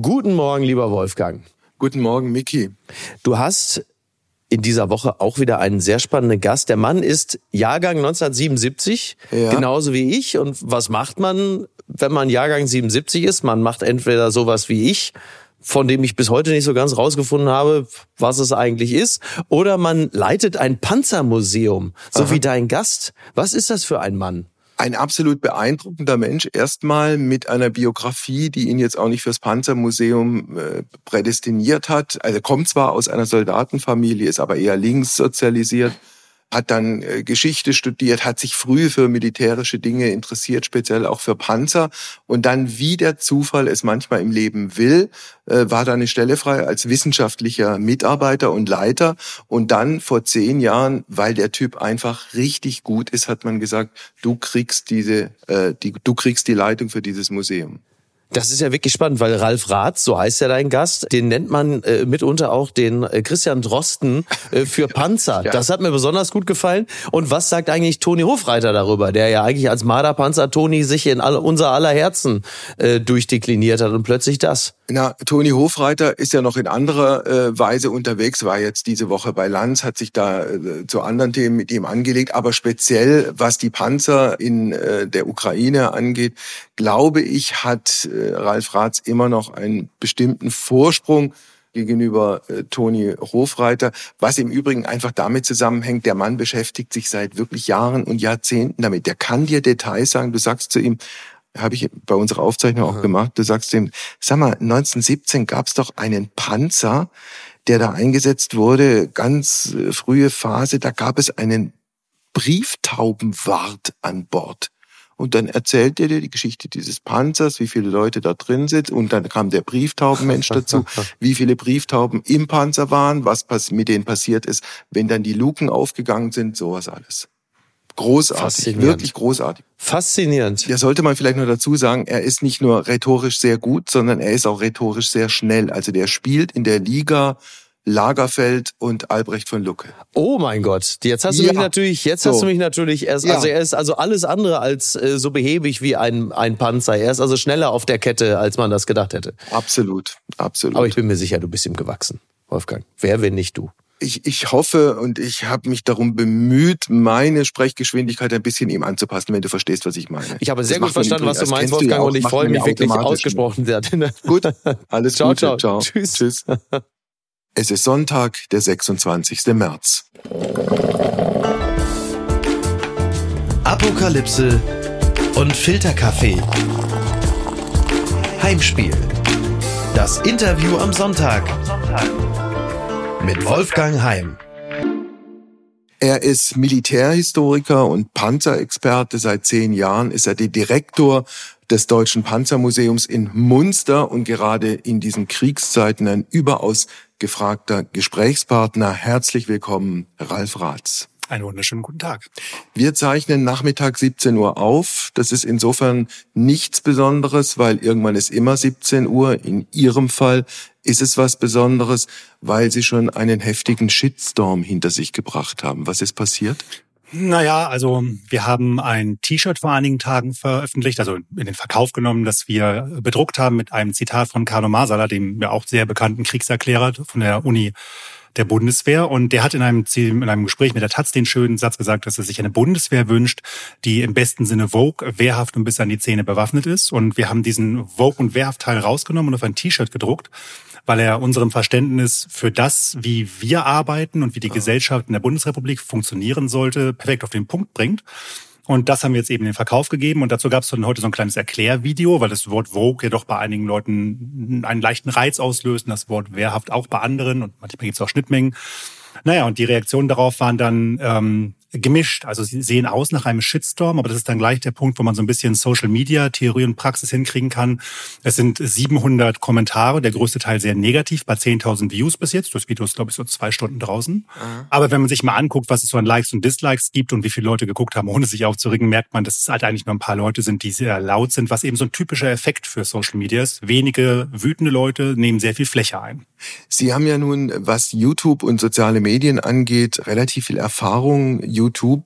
Guten Morgen, lieber Wolfgang. Guten Morgen, Miki. Du hast in dieser Woche auch wieder einen sehr spannenden Gast. Der Mann ist Jahrgang 1977, ja. genauso wie ich. Und was macht man, wenn man Jahrgang 77 ist? Man macht entweder sowas wie ich, von dem ich bis heute nicht so ganz rausgefunden habe, was es eigentlich ist. Oder man leitet ein Panzermuseum, so Aha. wie dein Gast. Was ist das für ein Mann? Ein absolut beeindruckender Mensch, erstmal mit einer Biografie, die ihn jetzt auch nicht fürs Panzermuseum äh, prädestiniert hat. Also kommt zwar aus einer Soldatenfamilie, ist aber eher links sozialisiert hat dann äh, Geschichte studiert, hat sich früh für militärische Dinge interessiert, speziell auch für Panzer. Und dann, wie der Zufall es manchmal im Leben will, äh, war da eine Stelle frei als wissenschaftlicher Mitarbeiter und Leiter. Und dann vor zehn Jahren, weil der Typ einfach richtig gut ist, hat man gesagt, du kriegst diese, äh, die, du kriegst die Leitung für dieses Museum. Das ist ja wirklich spannend, weil Ralf Rath, so heißt ja dein Gast, den nennt man äh, mitunter auch den äh, Christian Drosten äh, für Panzer. ja. Das hat mir besonders gut gefallen. Und was sagt eigentlich Toni Hofreiter darüber, der ja eigentlich als Marderpanzer Toni sich in alle, unser aller Herzen äh, durchdekliniert hat und plötzlich das? Na, Toni Hofreiter ist ja noch in anderer äh, Weise unterwegs, war jetzt diese Woche bei Lanz, hat sich da äh, zu anderen Themen mit ihm angelegt, aber speziell was die Panzer in äh, der Ukraine angeht, glaube ich, hat äh, Ralf Ratz immer noch einen bestimmten Vorsprung gegenüber äh, Toni Hofreiter, was im Übrigen einfach damit zusammenhängt, der Mann beschäftigt sich seit wirklich Jahren und Jahrzehnten damit. Der kann dir Details sagen, du sagst zu ihm, habe ich bei unserer Aufzeichnung auch gemacht. Du sagst dem, sag mal, 1917 gab es doch einen Panzer, der da eingesetzt wurde, ganz äh, frühe Phase, da gab es einen Brieftaubenwart an Bord. Und dann erzählt er dir die Geschichte dieses Panzers, wie viele Leute da drin sind. Und dann kam der Brieftaubenmensch dazu, wie viele Brieftauben im Panzer waren, was mit denen passiert ist, wenn dann die Luken aufgegangen sind, sowas alles. Großartig, wirklich großartig. Faszinierend. Ja, sollte man vielleicht nur dazu sagen, er ist nicht nur rhetorisch sehr gut, sondern er ist auch rhetorisch sehr schnell. Also der spielt in der Liga Lagerfeld und Albrecht von Lucke. Oh mein Gott, jetzt hast du ja. mich natürlich, jetzt so. hast du mich natürlich erst, ja. also er ist also alles andere als äh, so behäbig wie ein, ein Panzer. Er ist also schneller auf der Kette, als man das gedacht hätte. Absolut, absolut. Aber ich bin mir sicher, du bist ihm gewachsen, Wolfgang. Wer, wenn nicht du? ich, ich hoffe und ich habe mich darum bemüht, meine Sprechgeschwindigkeit ein bisschen ihm anzupassen, wenn du verstehst, was ich meine. Ich habe sehr das gut verstanden, was du meinst, Wolfgang, und ich freue mich wirklich ausgesprochen sehr. Gut, alles ciao, Gute. Ciao, ciao. Tschüss. Tschüss. Es ist Sonntag, der 26. März. Apokalypse und Filterkaffee. Heimspiel. Das Interview am Sonntag mit Wolfgang Heim. Er ist Militärhistoriker und Panzerexperte. Seit zehn Jahren ist er der Direktor des Deutschen Panzermuseums in Munster und gerade in diesen Kriegszeiten ein überaus gefragter Gesprächspartner. Herzlich willkommen, Ralf Ratz. Einen wunderschönen guten Tag. Wir zeichnen Nachmittag 17 Uhr auf. Das ist insofern nichts Besonderes, weil irgendwann ist immer 17 Uhr. In Ihrem Fall ist es was Besonderes, weil Sie schon einen heftigen Shitstorm hinter sich gebracht haben. Was ist passiert? Naja, also wir haben ein T-Shirt vor einigen Tagen veröffentlicht, also in den Verkauf genommen, das wir bedruckt haben mit einem Zitat von Carlo Masala, dem ja auch sehr bekannten Kriegserklärer von der Uni der Bundeswehr. Und der hat in einem, in einem Gespräch mit der Taz den schönen Satz gesagt, dass er sich eine Bundeswehr wünscht, die im besten Sinne Vogue, wehrhaft und bis an die Zähne bewaffnet ist. Und wir haben diesen Vogue- und Wehrhaft-Teil rausgenommen und auf ein T-Shirt gedruckt weil er unserem Verständnis für das, wie wir arbeiten und wie die ja. Gesellschaft in der Bundesrepublik funktionieren sollte, perfekt auf den Punkt bringt. Und das haben wir jetzt eben in den Verkauf gegeben. Und dazu gab es heute so ein kleines Erklärvideo, weil das Wort Vogue ja doch bei einigen Leuten einen leichten Reiz auslöst, und das Wort wehrhaft auch bei anderen und manchmal gibt es auch Schnittmengen. Naja, und die Reaktionen darauf waren dann ähm, gemischt. Also sie sehen aus nach einem Shitstorm, aber das ist dann gleich der Punkt, wo man so ein bisschen Social Media Theorie und Praxis hinkriegen kann. Es sind 700 Kommentare, der größte Teil sehr negativ, bei 10.000 Views bis jetzt. Das Video ist, glaube ich, so zwei Stunden draußen. Mhm. Aber wenn man sich mal anguckt, was es so an Likes und Dislikes gibt und wie viele Leute geguckt haben, ohne sich aufzuregen, merkt man, dass es halt eigentlich nur ein paar Leute sind, die sehr laut sind, was eben so ein typischer Effekt für Social Media ist. Wenige wütende Leute nehmen sehr viel Fläche ein. Sie haben ja nun, was YouTube und soziale Medien angeht, relativ viel Erfahrung. YouTube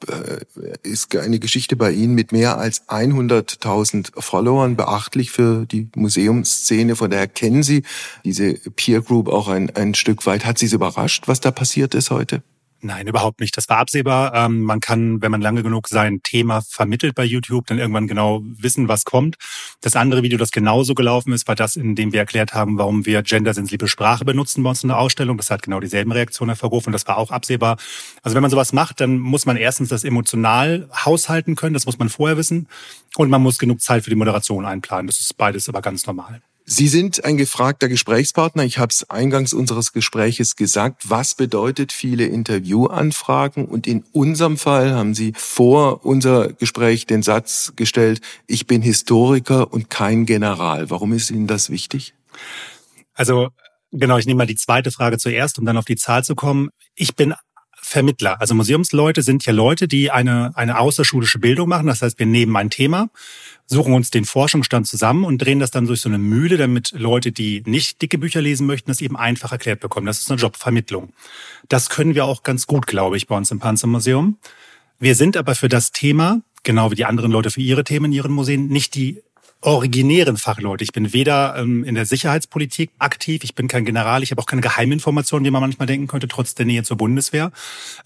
äh, ist eine Geschichte bei Ihnen mit mehr als 100.000 Followern beachtlich für die Museumsszene. Von daher kennen Sie diese Peer Group auch ein, ein Stück weit. Hat Sie es überrascht, was da passiert ist heute? Nein, überhaupt nicht. Das war absehbar. Ähm, man kann, wenn man lange genug sein Thema vermittelt bei YouTube, dann irgendwann genau wissen, was kommt. Das andere Video, das genauso gelaufen ist, war das, in dem wir erklärt haben, warum wir gendersensible Sprache benutzen bei uns in der Ausstellung. Das hat genau dieselben Reaktionen hervorgerufen. Das war auch absehbar. Also wenn man sowas macht, dann muss man erstens das emotional haushalten können. Das muss man vorher wissen. Und man muss genug Zeit für die Moderation einplanen. Das ist beides aber ganz normal. Sie sind ein gefragter Gesprächspartner. Ich habe es eingangs unseres Gespräches gesagt. Was bedeutet viele Interviewanfragen? Und in unserem Fall haben Sie vor unser Gespräch den Satz gestellt, ich bin Historiker und kein General. Warum ist Ihnen das wichtig? Also genau, ich nehme mal die zweite Frage zuerst, um dann auf die Zahl zu kommen. Ich bin Vermittler. Also Museumsleute sind ja Leute, die eine, eine außerschulische Bildung machen. Das heißt, wir nehmen ein Thema, suchen uns den Forschungsstand zusammen und drehen das dann durch so eine Mühle, damit Leute, die nicht dicke Bücher lesen möchten, das eben einfach erklärt bekommen. Das ist eine Jobvermittlung. Das können wir auch ganz gut, glaube ich, bei uns im Panzermuseum. Wir sind aber für das Thema, genau wie die anderen Leute für ihre Themen in ihren Museen, nicht die originären Fachleute. Ich bin weder ähm, in der Sicherheitspolitik aktiv, ich bin kein General, ich habe auch keine Geheiminformationen, die man manchmal denken könnte, trotz der Nähe zur Bundeswehr.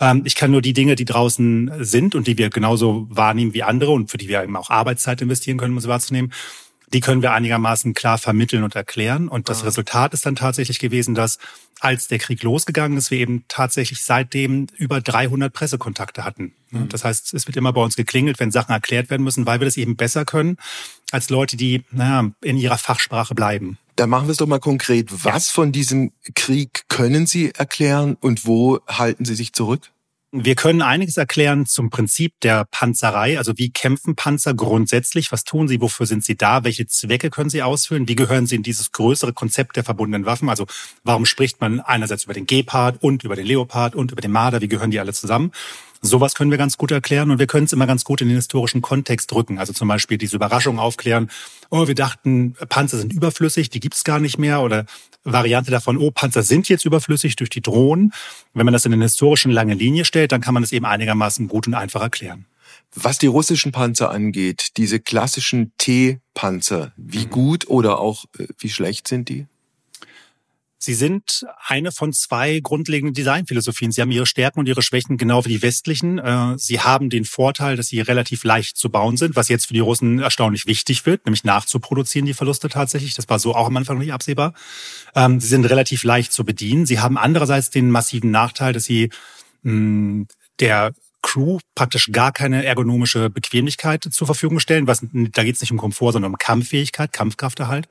Ähm, ich kann nur die Dinge, die draußen sind und die wir genauso wahrnehmen wie andere und für die wir eben auch Arbeitszeit investieren können, um sie wahrzunehmen, die können wir einigermaßen klar vermitteln und erklären. Und das Resultat ist dann tatsächlich gewesen, dass als der Krieg losgegangen ist, wir eben tatsächlich seitdem über 300 Pressekontakte hatten. Mhm. Das heißt, es wird immer bei uns geklingelt, wenn Sachen erklärt werden müssen, weil wir das eben besser können als Leute, die naja, in ihrer Fachsprache bleiben. Da machen wir es doch mal konkret. Was ja. von diesem Krieg können Sie erklären und wo halten Sie sich zurück? Wir können einiges erklären zum Prinzip der Panzerei. Also wie kämpfen Panzer grundsätzlich? Was tun sie? Wofür sind sie da? Welche Zwecke können sie ausführen? Wie gehören sie in dieses größere Konzept der verbundenen Waffen? Also warum spricht man einerseits über den Gepard und über den Leopard und über den Marder? Wie gehören die alle zusammen? Sowas können wir ganz gut erklären und wir können es immer ganz gut in den historischen Kontext rücken. Also zum Beispiel diese Überraschung aufklären, oh, wir dachten, Panzer sind überflüssig, die gibt's gar nicht mehr. Oder Variante davon, oh, Panzer sind jetzt überflüssig durch die Drohnen. Wenn man das in eine historischen lange Linie stellt, dann kann man es eben einigermaßen gut und einfach erklären. Was die russischen Panzer angeht, diese klassischen T-Panzer, wie mhm. gut oder auch äh, wie schlecht sind die? Sie sind eine von zwei grundlegenden Designphilosophien. Sie haben ihre Stärken und ihre Schwächen genau wie die westlichen. Äh, sie haben den Vorteil, dass sie relativ leicht zu bauen sind, was jetzt für die Russen erstaunlich wichtig wird, nämlich nachzuproduzieren die Verluste tatsächlich. Das war so auch am Anfang nicht absehbar. Ähm, sie sind relativ leicht zu bedienen. Sie haben andererseits den massiven Nachteil, dass sie der Crew praktisch gar keine ergonomische Bequemlichkeit zur Verfügung stellen. Was, da geht es nicht um Komfort, sondern um Kampffähigkeit, Kampfkrafterhalt.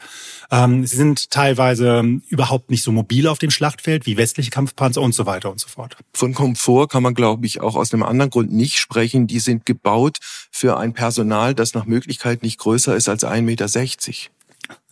Ähm, sie sind teilweise überhaupt nicht so mobil auf dem Schlachtfeld wie westliche Kampfpanzer und so weiter und so fort. Von Komfort kann man, glaube ich, auch aus einem anderen Grund nicht sprechen. Die sind gebaut für ein Personal, das nach Möglichkeit nicht größer ist als 1,60 Meter.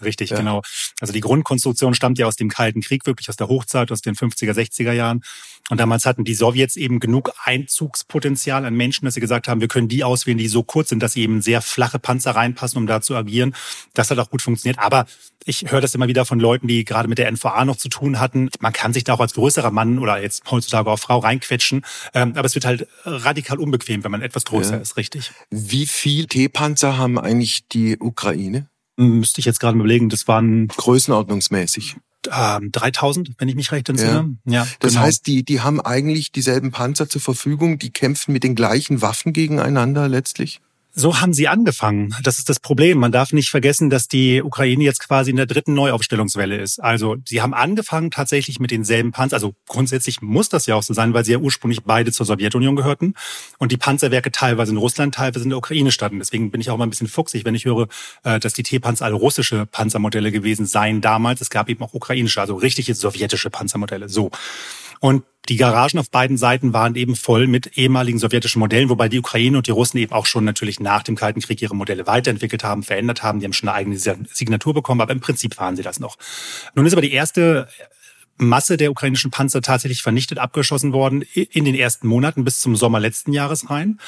Richtig, ja. genau. Also die Grundkonstruktion stammt ja aus dem Kalten Krieg, wirklich aus der Hochzeit, aus den 50er, 60er Jahren. Und damals hatten die Sowjets eben genug Einzugspotenzial an Menschen, dass sie gesagt haben, wir können die auswählen, die so kurz sind, dass sie eben sehr flache Panzer reinpassen, um da zu agieren. Das hat auch gut funktioniert. Aber ich höre das immer wieder von Leuten, die gerade mit der NVA noch zu tun hatten. Man kann sich da auch als größerer Mann oder jetzt heutzutage auch Frau reinquetschen. Ähm, aber es wird halt radikal unbequem, wenn man etwas größer ja. ist, richtig. Wie viel T-Panzer haben eigentlich die Ukraine? Müsste ich jetzt gerade überlegen, das waren größenordnungsmäßig. Ähm, 3000, wenn ich mich recht entsinne. Ja. ja das genau. heißt, die, die haben eigentlich dieselben Panzer zur Verfügung, die kämpfen mit den gleichen Waffen gegeneinander letztlich? So haben sie angefangen. Das ist das Problem. Man darf nicht vergessen, dass die Ukraine jetzt quasi in der dritten Neuaufstellungswelle ist. Also sie haben angefangen tatsächlich mit denselben Panzer. Also grundsätzlich muss das ja auch so sein, weil sie ja ursprünglich beide zur Sowjetunion gehörten und die Panzerwerke teilweise in Russland, teilweise in der Ukraine standen. Deswegen bin ich auch mal ein bisschen fuchsig, wenn ich höre, äh, dass die T-Panzer alle russische Panzermodelle gewesen seien damals. Es gab eben auch ukrainische, also richtige sowjetische Panzermodelle. So. Und die Garagen auf beiden Seiten waren eben voll mit ehemaligen sowjetischen Modellen, wobei die Ukraine und die Russen eben auch schon natürlich nach dem Kalten Krieg ihre Modelle weiterentwickelt haben, verändert haben. Die haben schon eine eigene Signatur bekommen, aber im Prinzip waren sie das noch. Nun ist aber die erste Masse der ukrainischen Panzer tatsächlich vernichtet, abgeschossen worden in den ersten Monaten bis zum Sommer letzten Jahres rein.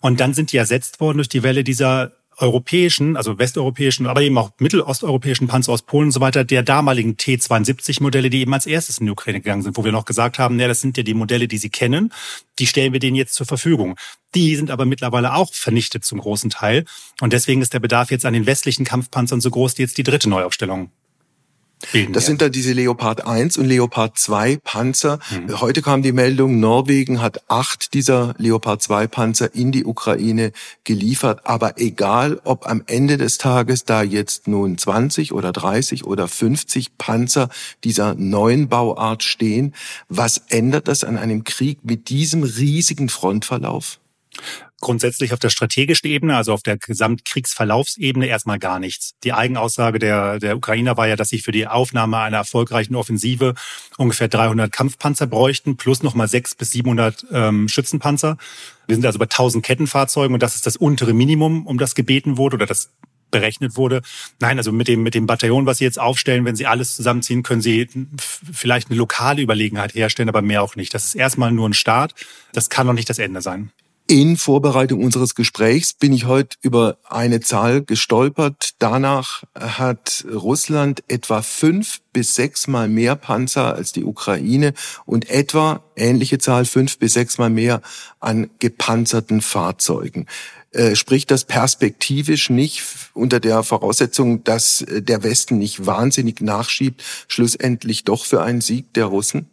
Und dann sind die ersetzt worden durch die Welle dieser europäischen, also westeuropäischen, aber eben auch mittelosteuropäischen Panzer aus Polen und so weiter, der damaligen T-72-Modelle, die eben als erstes in die Ukraine gegangen sind, wo wir noch gesagt haben, ja, das sind ja die Modelle, die sie kennen, die stellen wir denen jetzt zur Verfügung. Die sind aber mittlerweile auch vernichtet zum großen Teil. Und deswegen ist der Bedarf jetzt an den westlichen Kampfpanzern so groß, die jetzt die dritte Neuaufstellung das sind dann diese Leopard 1 und Leopard 2 Panzer. Mhm. Heute kam die Meldung, Norwegen hat acht dieser Leopard 2 Panzer in die Ukraine geliefert. Aber egal, ob am Ende des Tages da jetzt nun 20 oder 30 oder 50 Panzer dieser neuen Bauart stehen, was ändert das an einem Krieg mit diesem riesigen Frontverlauf? Grundsätzlich auf der strategischen Ebene, also auf der Gesamtkriegsverlaufsebene erstmal gar nichts. Die Eigenaussage der, der Ukrainer war ja, dass sie für die Aufnahme einer erfolgreichen Offensive ungefähr 300 Kampfpanzer bräuchten, plus nochmal 600 bis 700 ähm, Schützenpanzer. Wir sind also bei 1000 Kettenfahrzeugen und das ist das untere Minimum, um das gebeten wurde oder das berechnet wurde. Nein, also mit dem, mit dem Bataillon, was Sie jetzt aufstellen, wenn Sie alles zusammenziehen, können Sie vielleicht eine lokale Überlegenheit herstellen, aber mehr auch nicht. Das ist erstmal nur ein Start. Das kann noch nicht das Ende sein. In Vorbereitung unseres Gesprächs bin ich heute über eine Zahl gestolpert. Danach hat Russland etwa fünf bis sechsmal mehr Panzer als die Ukraine und etwa ähnliche Zahl fünf bis sechsmal mehr an gepanzerten Fahrzeugen. Äh, spricht das perspektivisch nicht unter der Voraussetzung, dass der Westen nicht wahnsinnig nachschiebt, schlussendlich doch für einen Sieg der Russen?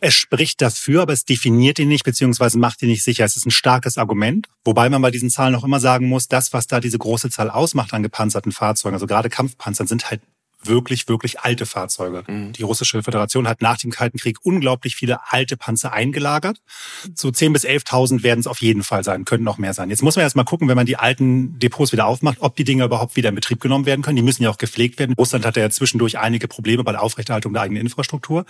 Es spricht dafür, aber es definiert ihn nicht, beziehungsweise macht ihn nicht sicher. Es ist ein starkes Argument. Wobei man bei diesen Zahlen auch immer sagen muss, das, was da diese große Zahl ausmacht an gepanzerten Fahrzeugen, also gerade Kampfpanzern, sind halt wirklich, wirklich alte Fahrzeuge. Mhm. Die russische Föderation hat nach dem Kalten Krieg unglaublich viele alte Panzer eingelagert. So 10.000 bis 11.000 werden es auf jeden Fall sein, könnten noch mehr sein. Jetzt muss man erst mal gucken, wenn man die alten Depots wieder aufmacht, ob die Dinge überhaupt wieder in Betrieb genommen werden können. Die müssen ja auch gepflegt werden. Russland hatte ja zwischendurch einige Probleme bei der Aufrechterhaltung der eigenen Infrastruktur.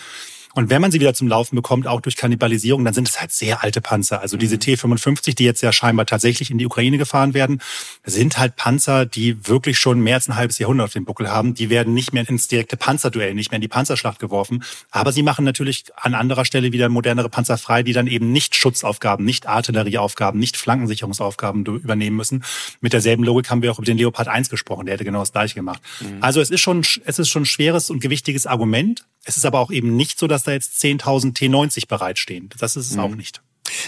Und wenn man sie wieder zum Laufen bekommt, auch durch Kannibalisierung, dann sind es halt sehr alte Panzer. Also diese mhm. T55, die jetzt ja scheinbar tatsächlich in die Ukraine gefahren werden, sind halt Panzer, die wirklich schon mehr als ein halbes Jahrhundert auf dem Buckel haben. Die werden nicht mehr ins direkte Panzerduell, nicht mehr in die Panzerschlacht geworfen. Aber sie machen natürlich an anderer Stelle wieder modernere Panzer frei, die dann eben nicht Schutzaufgaben, nicht Artillerieaufgaben, nicht Flankensicherungsaufgaben übernehmen müssen. Mit derselben Logik haben wir auch über den Leopard 1 gesprochen. Der hätte genau das gleiche gemacht. Mhm. Also es ist schon, es ist schon ein schweres und gewichtiges Argument. Es ist aber auch eben nicht so, dass da jetzt 10.000 T90 bereitstehen. Das ist es mhm. auch nicht.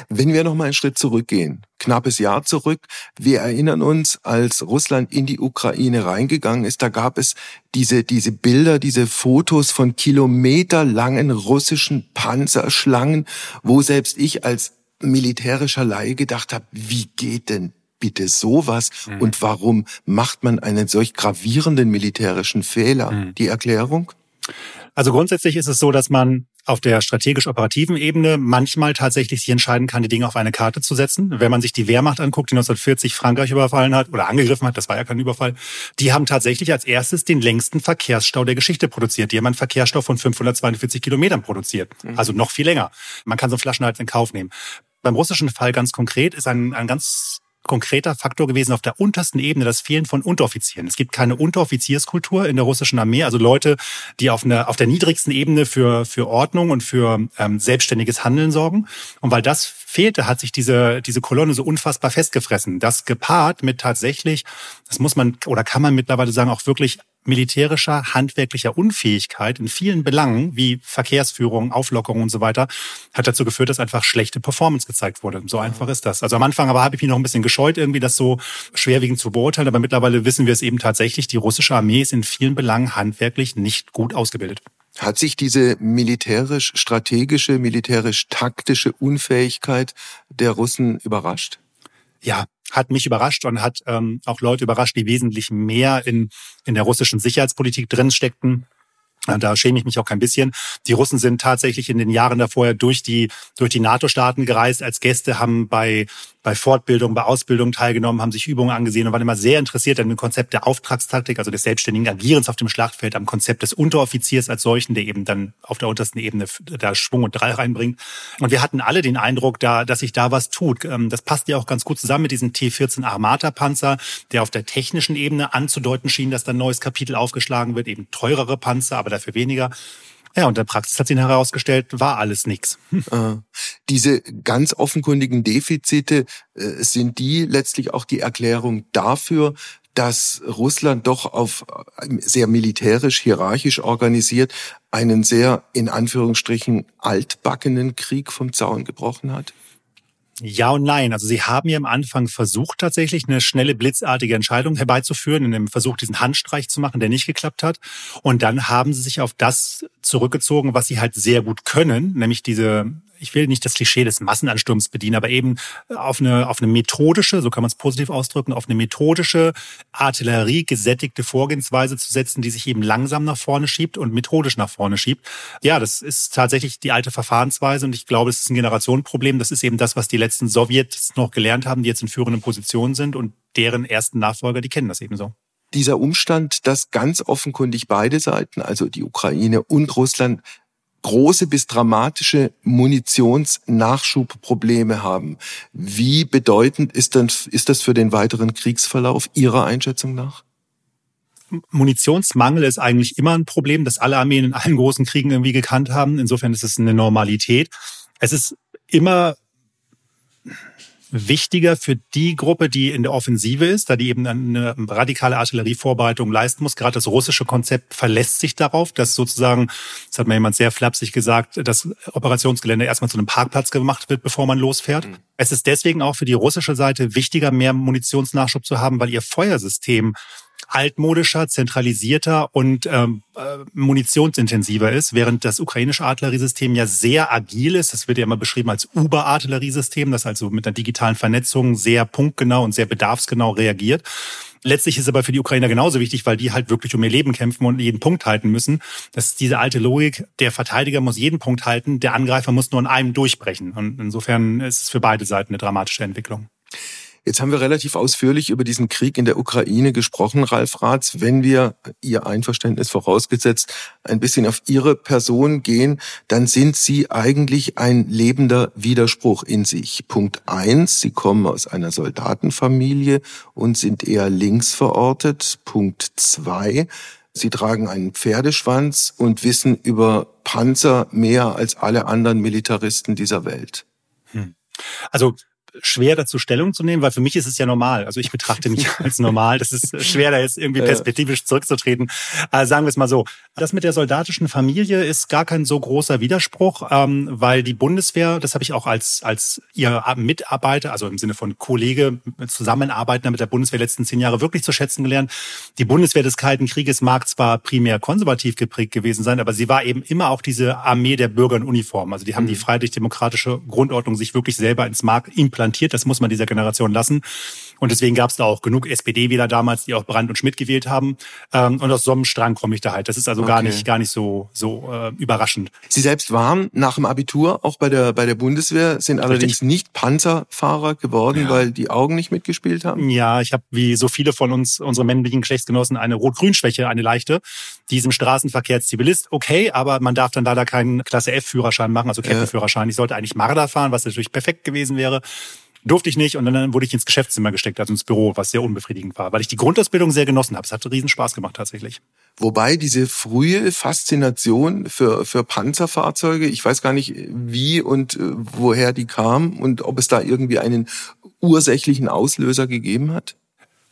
Wenn wir noch mal einen Schritt zurückgehen, knappes Jahr zurück, wir erinnern uns, als Russland in die Ukraine reingegangen ist, da gab es diese, diese Bilder, diese Fotos von kilometerlangen russischen Panzerschlangen, wo selbst ich als militärischer Laie gedacht habe, wie geht denn bitte sowas mhm. und warum macht man einen solch gravierenden militärischen Fehler? Mhm. Die Erklärung? Also grundsätzlich ist es so, dass man auf der strategisch-operativen Ebene manchmal tatsächlich sich entscheiden kann, die Dinge auf eine Karte zu setzen. Wenn man sich die Wehrmacht anguckt, die 1940 Frankreich überfallen hat oder angegriffen hat, das war ja kein Überfall, die haben tatsächlich als erstes den längsten Verkehrsstau der Geschichte produziert. Die haben einen Verkehrsstau von 542 Kilometern produziert. Mhm. Also noch viel länger. Man kann so einen Flaschenhals in Kauf nehmen. Beim russischen Fall ganz konkret ist ein, ein ganz konkreter Faktor gewesen auf der untersten Ebene, das Fehlen von Unteroffizieren. Es gibt keine Unteroffizierskultur in der russischen Armee, also Leute, die auf, einer, auf der niedrigsten Ebene für, für Ordnung und für ähm, selbstständiges Handeln sorgen. Und weil das fehlte, hat sich diese, diese Kolonne so unfassbar festgefressen. Das gepaart mit tatsächlich, das muss man oder kann man mittlerweile sagen, auch wirklich militärischer, handwerklicher Unfähigkeit in vielen Belangen, wie Verkehrsführung, Auflockerung und so weiter, hat dazu geführt, dass einfach schlechte Performance gezeigt wurde. So einfach ist das. Also am Anfang aber habe ich mich noch ein bisschen gescheut, irgendwie das so schwerwiegend zu beurteilen, aber mittlerweile wissen wir es eben tatsächlich, die russische Armee ist in vielen Belangen handwerklich nicht gut ausgebildet. Hat sich diese militärisch-strategische, militärisch-taktische Unfähigkeit der Russen überrascht? Ja, hat mich überrascht und hat ähm, auch Leute überrascht, die wesentlich mehr in, in der russischen Sicherheitspolitik drin steckten da schäme ich mich auch kein bisschen. Die Russen sind tatsächlich in den Jahren davor durch die, durch die NATO-Staaten gereist als Gäste, haben bei, bei Fortbildung, bei Ausbildung teilgenommen, haben sich Übungen angesehen und waren immer sehr interessiert an dem Konzept der Auftragstaktik, also des selbstständigen Agierens auf dem Schlachtfeld, am Konzept des Unteroffiziers als solchen, der eben dann auf der untersten Ebene da Schwung und Drall reinbringt. Und wir hatten alle den Eindruck, da, dass sich da was tut. Ähm, das passt ja auch ganz gut zusammen mit diesem T-14 Armata-Panzer, der auf der technischen Ebene anzudeuten schien, dass da ein neues Kapitel aufgeschlagen wird, eben teurere Panzer, aber dafür weniger. Ja, und der Praxis hat sich herausgestellt, war alles nichts. Äh, diese ganz offenkundigen Defizite äh, sind die letztlich auch die Erklärung dafür, dass Russland doch auf äh, sehr militärisch, hierarchisch organisiert einen sehr in Anführungsstrichen altbackenen Krieg vom Zaun gebrochen hat? Ja und nein. Also sie haben ja am Anfang versucht, tatsächlich eine schnelle, blitzartige Entscheidung herbeizuführen, in dem Versuch, diesen Handstreich zu machen, der nicht geklappt hat. Und dann haben sie sich auf das zurückgezogen, was sie halt sehr gut können, nämlich diese ich will nicht das Klischee des Massenansturms bedienen, aber eben auf eine, auf eine methodische, so kann man es positiv ausdrücken, auf eine methodische, Artillerie gesättigte Vorgehensweise zu setzen, die sich eben langsam nach vorne schiebt und methodisch nach vorne schiebt. Ja, das ist tatsächlich die alte Verfahrensweise und ich glaube, es ist ein Generationenproblem. Das ist eben das, was die letzten Sowjets noch gelernt haben, die jetzt in führenden Positionen sind und deren ersten Nachfolger, die kennen das eben so dieser Umstand, dass ganz offenkundig beide Seiten, also die Ukraine und Russland, große bis dramatische Munitionsnachschubprobleme haben. Wie bedeutend ist, denn, ist das für den weiteren Kriegsverlauf Ihrer Einschätzung nach? Munitionsmangel ist eigentlich immer ein Problem, das alle Armeen in allen großen Kriegen irgendwie gekannt haben. Insofern ist es eine Normalität. Es ist immer wichtiger für die Gruppe, die in der Offensive ist, da die eben eine radikale Artillerievorbereitung leisten muss. Gerade das russische Konzept verlässt sich darauf, dass sozusagen, das hat mir jemand sehr flapsig gesagt, das Operationsgelände erstmal zu einem Parkplatz gemacht wird, bevor man losfährt. Mhm. Es ist deswegen auch für die russische Seite wichtiger, mehr Munitionsnachschub zu haben, weil ihr Feuersystem altmodischer, zentralisierter und ähm, äh, munitionsintensiver ist, während das ukrainische Artilleriesystem ja sehr agil ist. Das wird ja immer beschrieben als Uber-Artilleriesystem, das also mit einer digitalen Vernetzung sehr punktgenau und sehr bedarfsgenau reagiert. Letztlich ist es aber für die Ukrainer genauso wichtig, weil die halt wirklich um ihr Leben kämpfen und jeden Punkt halten müssen. Das ist diese alte Logik, der Verteidiger muss jeden Punkt halten, der Angreifer muss nur in einem durchbrechen. Und insofern ist es für beide Seiten eine dramatische Entwicklung. Jetzt haben wir relativ ausführlich über diesen Krieg in der Ukraine gesprochen, Ralf Ratz. Wenn wir Ihr Einverständnis vorausgesetzt ein bisschen auf Ihre Person gehen, dann sind Sie eigentlich ein lebender Widerspruch in sich. Punkt eins, Sie kommen aus einer Soldatenfamilie und sind eher links verortet. Punkt zwei, Sie tragen einen Pferdeschwanz und wissen über Panzer mehr als alle anderen Militaristen dieser Welt. Hm. Also schwer dazu Stellung zu nehmen, weil für mich ist es ja normal. Also ich betrachte mich als normal. Das ist schwer, da jetzt irgendwie perspektivisch zurückzutreten. Also sagen wir es mal so. Das mit der soldatischen Familie ist gar kein so großer Widerspruch, ähm, weil die Bundeswehr, das habe ich auch als, als ihr Mitarbeiter, also im Sinne von Kollege, Zusammenarbeitender mit der Bundeswehr letzten zehn Jahre wirklich zu schätzen gelernt. Die Bundeswehr des Kalten Krieges mag zwar primär konservativ geprägt gewesen sein, aber sie war eben immer auch diese Armee der Bürger in Uniform. Also die haben die mhm. freiheitlich-demokratische Grundordnung sich wirklich selber ins Mark implantiert implantiert. Das muss man dieser Generation lassen. Und deswegen gab es da auch genug SPD-Wähler damals, die auch Brandt und Schmidt gewählt haben. Ähm, und aus so einem Strang komme ich da halt. Das ist also okay. gar nicht, gar nicht so, so äh, überraschend. Sie selbst waren nach dem Abitur auch bei der, bei der Bundeswehr, sind allerdings Richtig. nicht Panzerfahrer geworden, ja. weil die Augen nicht mitgespielt haben? Ja, ich habe wie so viele von uns, unsere männlichen Geschlechtsgenossen, eine Rot-Grün-Schwäche, eine leichte. Diesem Straßenverkehr Zivilist, okay, aber man darf dann leider keinen Klasse F-Führerschein machen, also Kettenführerschein. Ich sollte eigentlich Marder fahren, was natürlich perfekt gewesen wäre. Durfte ich nicht und dann wurde ich ins Geschäftszimmer gesteckt, also ins Büro, was sehr unbefriedigend war, weil ich die Grundausbildung sehr genossen habe. Es hat riesen Spaß gemacht tatsächlich. Wobei diese frühe Faszination für, für Panzerfahrzeuge, ich weiß gar nicht, wie und äh, woher die kam und ob es da irgendwie einen ursächlichen Auslöser gegeben hat?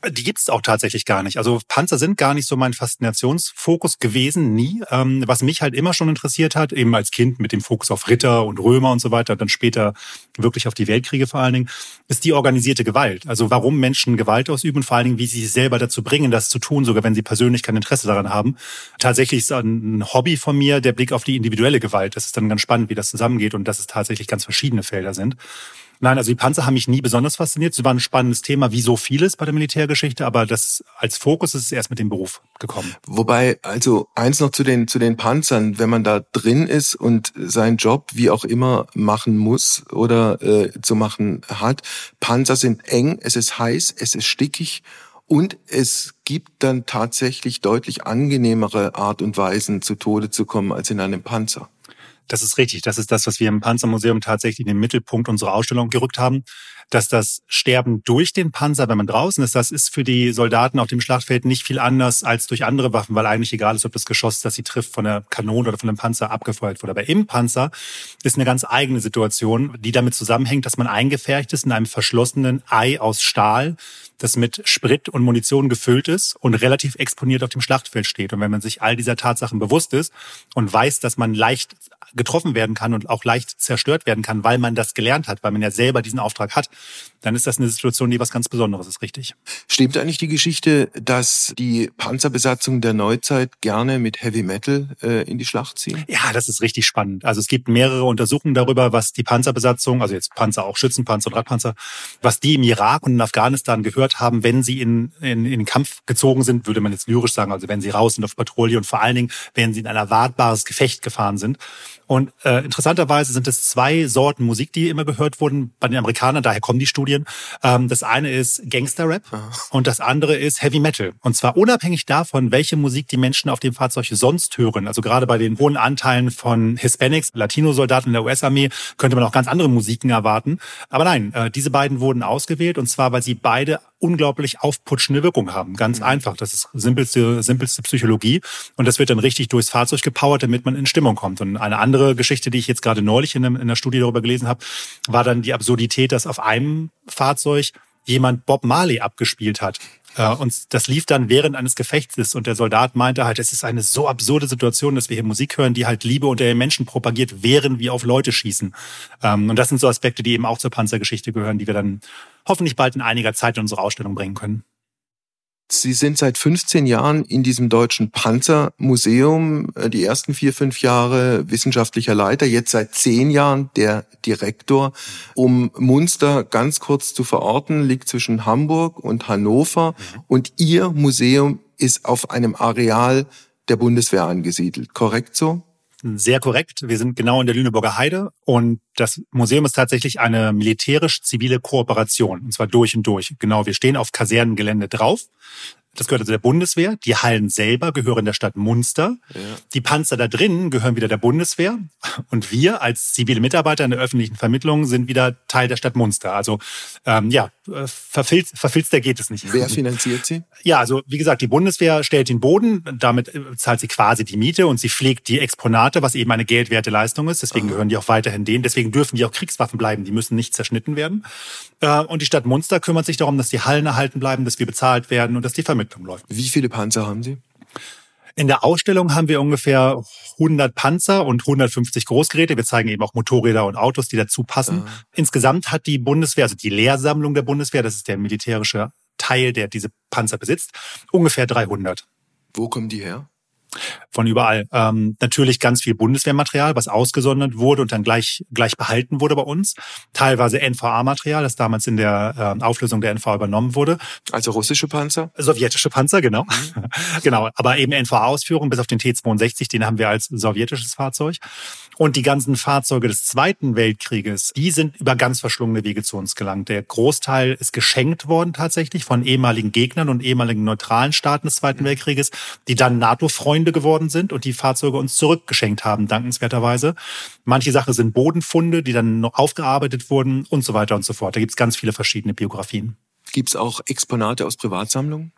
Die gibt's auch tatsächlich gar nicht. Also Panzer sind gar nicht so mein Faszinationsfokus gewesen, nie. Ähm, was mich halt immer schon interessiert hat, eben als Kind mit dem Fokus auf Ritter und Römer und so weiter, dann später wirklich auf die Weltkriege vor allen Dingen, ist die organisierte Gewalt. Also warum Menschen Gewalt ausüben vor allen Dingen, wie sie sich selber dazu bringen, das zu tun, sogar wenn sie persönlich kein Interesse daran haben. Tatsächlich ist ein Hobby von mir der Blick auf die individuelle Gewalt. Das ist dann ganz spannend, wie das zusammengeht und dass es tatsächlich ganz verschiedene Felder sind. Nein, also die Panzer haben mich nie besonders fasziniert. Sie waren ein spannendes Thema, wie so vieles bei der Militärgeschichte, aber das als Fokus ist es erst mit dem Beruf gekommen. Wobei, also eins noch zu den, zu den Panzern, wenn man da drin ist und seinen Job wie auch immer machen muss oder äh, zu machen hat, Panzer sind eng, es ist heiß, es ist stickig und es gibt dann tatsächlich deutlich angenehmere Art und Weisen, zu Tode zu kommen als in einem Panzer. Das ist richtig. Das ist das, was wir im Panzermuseum tatsächlich in den Mittelpunkt unserer Ausstellung gerückt haben. Dass das Sterben durch den Panzer, wenn man draußen ist, das ist für die Soldaten auf dem Schlachtfeld nicht viel anders als durch andere Waffen, weil eigentlich egal ist, ob das Geschoss, das sie trifft, von der Kanone oder von dem Panzer abgefeuert wurde. Aber im Panzer ist eine ganz eigene Situation, die damit zusammenhängt, dass man eingefercht ist in einem verschlossenen Ei aus Stahl, das mit Sprit und Munition gefüllt ist und relativ exponiert auf dem Schlachtfeld steht. Und wenn man sich all dieser Tatsachen bewusst ist und weiß, dass man leicht getroffen werden kann und auch leicht zerstört werden kann, weil man das gelernt hat, weil man ja selber diesen Auftrag hat, dann ist das eine Situation, die was ganz Besonderes ist, richtig. Stimmt eigentlich die Geschichte, dass die Panzerbesatzung der Neuzeit gerne mit Heavy Metal äh, in die Schlacht ziehen? Ja, das ist richtig spannend. Also es gibt mehrere Untersuchungen darüber, was die Panzerbesatzung, also jetzt Panzer, auch Schützenpanzer und Radpanzer, was die im Irak und in Afghanistan gehört haben, wenn sie in, in, in den Kampf gezogen sind, würde man jetzt lyrisch sagen, also wenn sie raus sind auf Patrouille und vor allen Dingen, wenn sie in ein erwartbares Gefecht gefahren sind. Und äh, interessanterweise sind es zwei Sorten Musik, die immer gehört wurden bei den Amerikanern, daher kommen die Studien. Ähm, das eine ist Gangster-Rap und das andere ist Heavy Metal. Und zwar unabhängig davon, welche Musik die Menschen auf dem Fahrzeug sonst hören. Also gerade bei den hohen Anteilen von Hispanics, Latino-Soldaten in der US-Armee, könnte man auch ganz andere Musiken erwarten. Aber nein, äh, diese beiden wurden ausgewählt und zwar, weil sie beide unglaublich aufputschende Wirkung haben. Ganz mhm. einfach. Das ist simpelste, simpelste Psychologie. Und das wird dann richtig durchs Fahrzeug gepowert, damit man in Stimmung kommt. Und eine andere Geschichte, die ich jetzt gerade neulich in, einer Studie darüber gelesen habe, war dann die Absurdität, dass auf einem Fahrzeug jemand Bob Marley abgespielt hat. Äh, und das lief dann während eines Gefechtes und der Soldat meinte halt, es ist eine so absurde Situation, dass wir hier Musik hören, die halt Liebe unter den Menschen propagiert, während wir auf Leute schießen. Ähm, und das sind so Aspekte, die eben auch zur Panzergeschichte gehören, die wir dann hoffentlich bald in einiger Zeit in unsere Ausstellung bringen können. Sie sind seit 15 Jahren in diesem deutschen Panzermuseum, äh, die ersten vier, fünf Jahre wissenschaftlicher Leiter, jetzt seit zehn Jahren der Direktor. Um Munster ganz kurz zu verorten, liegt zwischen Hamburg und Hannover und Ihr Museum ist auf einem Areal der Bundeswehr angesiedelt. Korrekt so? Sehr korrekt. Wir sind genau in der Lüneburger Heide und das Museum ist tatsächlich eine militärisch-zivile Kooperation und zwar durch und durch. Genau, wir stehen auf Kasernengelände drauf. Das gehört also der Bundeswehr. Die Hallen selber gehören der Stadt Munster. Ja. Die Panzer da drinnen gehören wieder der Bundeswehr. Und wir als zivile Mitarbeiter in der öffentlichen Vermittlung sind wieder Teil der Stadt Munster. Also ähm, ja, verfilzt, verfilzter geht es nicht. Wer finanziert sie? Ja, also wie gesagt, die Bundeswehr stellt den Boden. Damit äh, zahlt sie quasi die Miete und sie pflegt die Exponate, was eben eine geldwerte Leistung ist. Deswegen Aha. gehören die auch weiterhin denen. Deswegen dürfen die auch Kriegswaffen bleiben. Die müssen nicht zerschnitten werden. Äh, und die Stadt Munster kümmert sich darum, dass die Hallen erhalten bleiben, dass wir bezahlt werden und dass die Vermittlung läuft. Wie viele Panzer haben Sie? In der Ausstellung haben wir ungefähr 100 Panzer und 150 Großgeräte. Wir zeigen eben auch Motorräder und Autos, die dazu passen. Ah. Insgesamt hat die Bundeswehr, also die Lehrsammlung der Bundeswehr, das ist der militärische Teil, der diese Panzer besitzt, ungefähr 300. Wo kommen die her? Von überall. Ähm, natürlich ganz viel Bundeswehrmaterial, was ausgesondert wurde und dann gleich, gleich behalten wurde bei uns. Teilweise NVA-Material, das damals in der äh, Auflösung der NVA übernommen wurde. Also russische Panzer? Sowjetische Panzer, genau. Mhm. genau, aber eben NVA-Ausführung bis auf den T-62, den haben wir als sowjetisches Fahrzeug. Und die ganzen Fahrzeuge des Zweiten Weltkrieges, die sind über ganz verschlungene Wege zu uns gelangt. Der Großteil ist geschenkt worden tatsächlich von ehemaligen Gegnern und ehemaligen neutralen Staaten des Zweiten Weltkrieges, die dann NATO-Freunde geworden sind und die Fahrzeuge uns zurückgeschenkt haben, dankenswerterweise. Manche Sachen sind Bodenfunde, die dann noch aufgearbeitet wurden und so weiter und so fort. Da gibt es ganz viele verschiedene Biografien. Gibt es auch Exponate aus Privatsammlungen?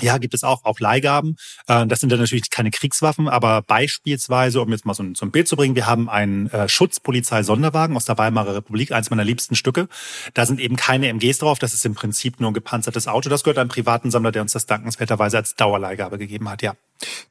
Ja, gibt es auch, auch Leihgaben. Äh, das sind dann natürlich keine Kriegswaffen, aber beispielsweise, um jetzt mal so ein, so ein Bild zu bringen, wir haben einen äh, Schutzpolizei-Sonderwagen aus der Weimarer Republik, eins meiner liebsten Stücke. Da sind eben keine MGs drauf, das ist im Prinzip nur ein gepanzertes Auto. Das gehört einem privaten Sammler, der uns das dankenswerterweise als Dauerleihgabe gegeben hat, ja.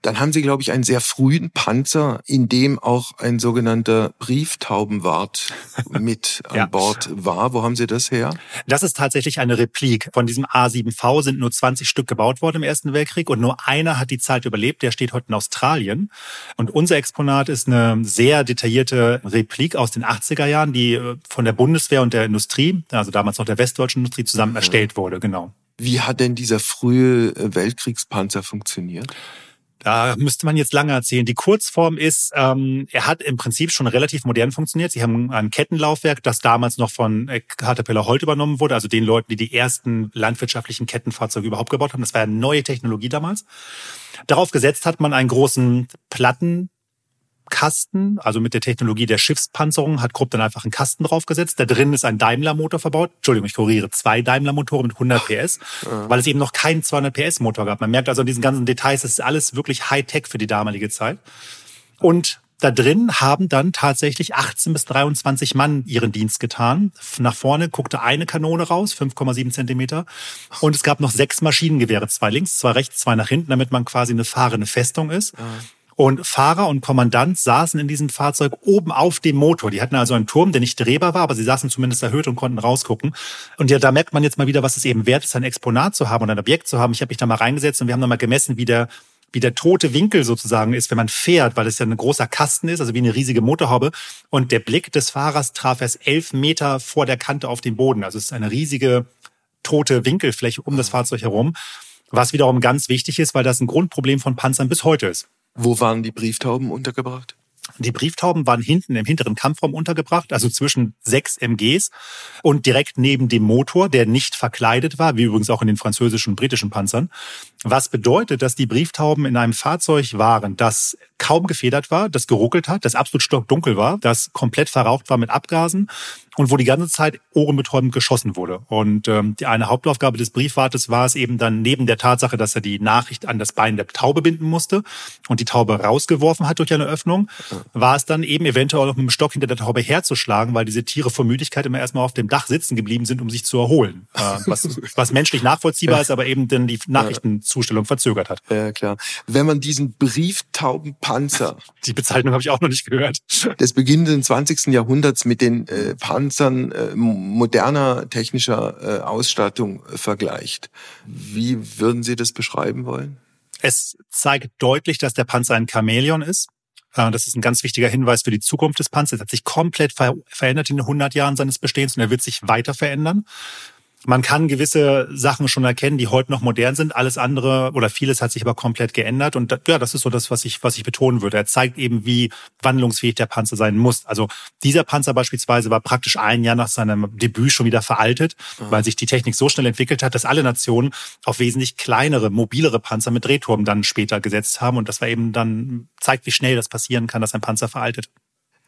Dann haben Sie, glaube ich, einen sehr frühen Panzer, in dem auch ein sogenannter Brieftaubenwart mit an ja. Bord war. Wo haben Sie das her? Das ist tatsächlich eine Replik. Von diesem A7V sind nur 20 Stück gebaut worden im Ersten Weltkrieg und nur einer hat die Zeit überlebt. Der steht heute in Australien. Und unser Exponat ist eine sehr detaillierte Replik aus den 80er Jahren, die äh, von der Bundeswehr und der Industrie, also damals noch der westdeutschen Industrie, zusammen mhm. erstellt wurde. Genau. Wie hat denn dieser frühe äh, Weltkriegspanzer funktioniert? Da müsste man jetzt lange erzählen. Die Kurzform ist, ähm, er hat im Prinzip schon relativ modern funktioniert. Sie haben ein Kettenlaufwerk, das damals noch von äh, Caterpillar Holt übernommen wurde, also den Leuten, die die ersten landwirtschaftlichen Kettenfahrzeuge überhaupt gebaut haben. Das war eine neue Technologie damals. Darauf gesetzt hat man einen großen Platten Kasten, also mit der Technologie der Schiffspanzerung, hat Krupp dann einfach einen Kasten draufgesetzt. Da drin ist ein Daimler-Motor verbaut. Entschuldigung, ich korrigiere, zwei Daimler-Motoren mit 100 PS, ja. weil es eben noch keinen 200 PS-Motor gab. Man merkt also an diesen ganzen Details, das ist alles wirklich Hightech für die damalige Zeit. Und da drin haben dann tatsächlich 18 bis 23 Mann ihren Dienst getan. Nach vorne guckte eine Kanone raus, 5,7 Zentimeter. Und es gab noch sechs Maschinengewehre, zwei links, zwei rechts, zwei nach hinten, damit man quasi eine fahrende Festung ist. Ja. Und Fahrer und Kommandant saßen in diesem Fahrzeug oben auf dem Motor. Die hatten also einen Turm, der nicht drehbar war, aber sie saßen zumindest erhöht und konnten rausgucken. Und ja, da merkt man jetzt mal wieder, was es eben wert ist, ein Exponat zu haben und ein Objekt zu haben. Ich habe mich da mal reingesetzt und wir haben dann mal gemessen, wie der wie der tote Winkel sozusagen ist, wenn man fährt, weil es ja ein großer Kasten ist, also wie eine riesige Motorhaube. Und der Blick des Fahrers traf erst elf Meter vor der Kante auf den Boden. Also es ist eine riesige tote Winkelfläche um das Fahrzeug herum, was wiederum ganz wichtig ist, weil das ein Grundproblem von Panzern bis heute ist. Wo waren die Brieftauben untergebracht? Die Brieftauben waren hinten im hinteren Kampfraum untergebracht, also zwischen sechs MGs und direkt neben dem Motor, der nicht verkleidet war, wie übrigens auch in den französischen und britischen Panzern. Was bedeutet, dass die Brieftauben in einem Fahrzeug waren, das kaum gefedert war, das geruckelt hat, das absolut stockdunkel war, das komplett verraucht war mit Abgasen und wo die ganze Zeit ohrenbetäubend geschossen wurde. Und ähm, die eine Hauptaufgabe des Briefwartes war es eben dann neben der Tatsache, dass er die Nachricht an das Bein der Taube binden musste und die Taube rausgeworfen hat durch eine Öffnung, war es dann eben eventuell noch mit dem Stock hinter der Taube herzuschlagen, weil diese Tiere vor Müdigkeit immer erstmal auf dem Dach sitzen geblieben sind, um sich zu erholen. Äh, was, was menschlich nachvollziehbar ist, aber eben dann die Nachrichtenzustellung verzögert hat. Ja, klar. Wenn man diesen Brieftaubenpanzer... Die Bezeichnung habe ich auch noch nicht gehört. Des beginnenden 20. Jahrhunderts mit den äh, Panzern Panzern äh, moderner technischer äh, Ausstattung äh, vergleicht. Wie würden Sie das beschreiben wollen? Es zeigt deutlich, dass der Panzer ein Chamäleon ist. Äh, das ist ein ganz wichtiger Hinweis für die Zukunft des Panzers. Er hat sich komplett verändert in den 100 Jahren seines Bestehens und er wird sich weiter verändern. Man kann gewisse Sachen schon erkennen, die heute noch modern sind. Alles andere oder vieles hat sich aber komplett geändert. Und ja, das ist so das, was ich, was ich betonen würde. Er zeigt eben, wie wandlungsfähig der Panzer sein muss. Also dieser Panzer beispielsweise war praktisch ein Jahr nach seinem Debüt schon wieder veraltet, mhm. weil sich die Technik so schnell entwickelt hat, dass alle Nationen auf wesentlich kleinere, mobilere Panzer mit Drehturm dann später gesetzt haben. Und das war eben dann zeigt, wie schnell das passieren kann, dass ein Panzer veraltet.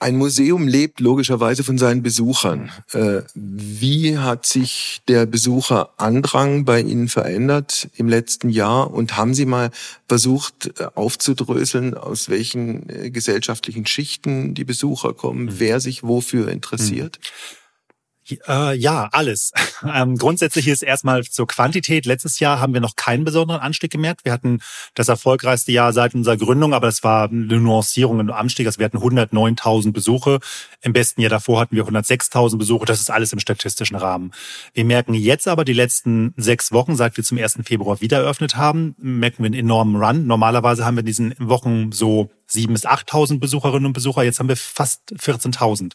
Ein Museum lebt logischerweise von seinen Besuchern. Äh, wie hat sich der Besucherandrang bei Ihnen verändert im letzten Jahr? Und haben Sie mal versucht äh, aufzudröseln, aus welchen äh, gesellschaftlichen Schichten die Besucher kommen, mhm. wer sich wofür interessiert? Mhm. Äh, ja, alles. Ähm, grundsätzlich ist erstmal zur Quantität. Letztes Jahr haben wir noch keinen besonderen Anstieg gemerkt. Wir hatten das erfolgreichste Jahr seit unserer Gründung, aber es war eine Nuancierung im Anstieg. Also wir hatten 109.000 Besuche. Im besten Jahr davor hatten wir 106.000 Besuche. Das ist alles im statistischen Rahmen. Wir merken jetzt aber die letzten sechs Wochen, seit wir zum 1. Februar wieder eröffnet haben, merken wir einen enormen Run. Normalerweise haben wir in diesen Wochen so sieben bis 8.000 Besucherinnen und Besucher. Jetzt haben wir fast 14.000. Mhm.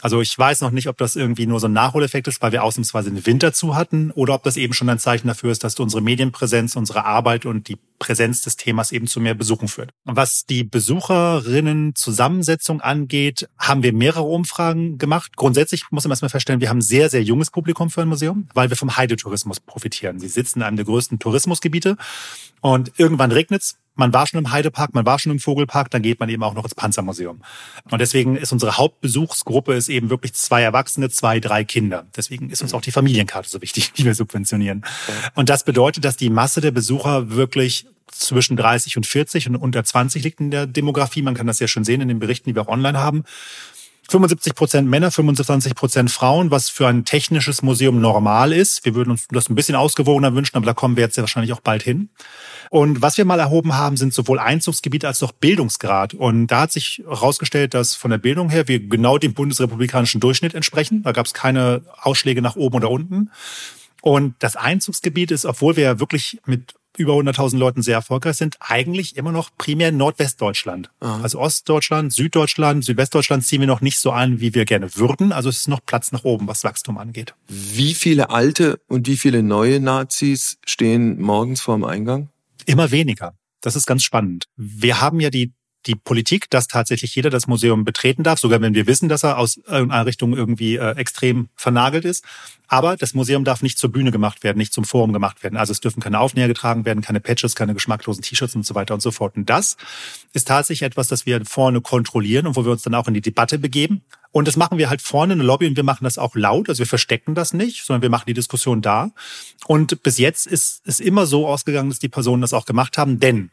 Also ich weiß noch nicht, ob das irgendwie nur so ein Nachholeffekt ist, weil wir ausnahmsweise den Winter zu hatten oder ob das eben schon ein Zeichen dafür ist, dass unsere Medienpräsenz, unsere Arbeit und die Präsenz des Themas eben zu mehr Besuchen führt. Und was die Besucherinnen-Zusammensetzung angeht, haben wir mehrere Umfragen gemacht. Grundsätzlich muss man erstmal feststellen, wir haben sehr, sehr junges Publikum für ein Museum, weil wir vom Heidetourismus profitieren. Sie sitzen in einem der größten Tourismusgebiete und irgendwann regnet's man war schon im Heidepark, man war schon im Vogelpark, dann geht man eben auch noch ins Panzermuseum. Und deswegen ist unsere Hauptbesuchsgruppe ist eben wirklich zwei Erwachsene, zwei, drei Kinder. Deswegen ist uns auch die Familienkarte so wichtig, die wir subventionieren. Und das bedeutet, dass die Masse der Besucher wirklich zwischen 30 und 40 und unter 20 liegt in der Demografie. Man kann das ja schon sehen in den Berichten, die wir auch online haben. 75 Prozent Männer, 25 Prozent Frauen, was für ein technisches Museum normal ist. Wir würden uns das ein bisschen ausgewogener wünschen, aber da kommen wir jetzt ja wahrscheinlich auch bald hin. Und was wir mal erhoben haben, sind sowohl Einzugsgebiet als auch Bildungsgrad. Und da hat sich herausgestellt, dass von der Bildung her wir genau dem bundesrepublikanischen Durchschnitt entsprechen. Da gab es keine Ausschläge nach oben oder unten. Und das Einzugsgebiet ist, obwohl wir ja wirklich mit über 100.000 Leuten sehr erfolgreich sind, eigentlich immer noch primär Nordwestdeutschland. Aha. Also Ostdeutschland, Süddeutschland, Südwestdeutschland ziehen wir noch nicht so an, wie wir gerne würden. Also es ist noch Platz nach oben, was Wachstum angeht. Wie viele alte und wie viele neue Nazis stehen morgens vorm Eingang? Immer weniger. Das ist ganz spannend. Wir haben ja die die Politik, dass tatsächlich jeder das Museum betreten darf, sogar wenn wir wissen, dass er aus irgendeiner Richtung irgendwie äh, extrem vernagelt ist. Aber das Museum darf nicht zur Bühne gemacht werden, nicht zum Forum gemacht werden. Also es dürfen keine Aufnäher getragen werden, keine Patches, keine geschmacklosen T-Shirts und so weiter und so fort. Und das ist tatsächlich etwas, das wir vorne kontrollieren und wo wir uns dann auch in die Debatte begeben. Und das machen wir halt vorne in der Lobby und wir machen das auch laut. Also wir verstecken das nicht, sondern wir machen die Diskussion da. Und bis jetzt ist es immer so ausgegangen, dass die Personen das auch gemacht haben. Denn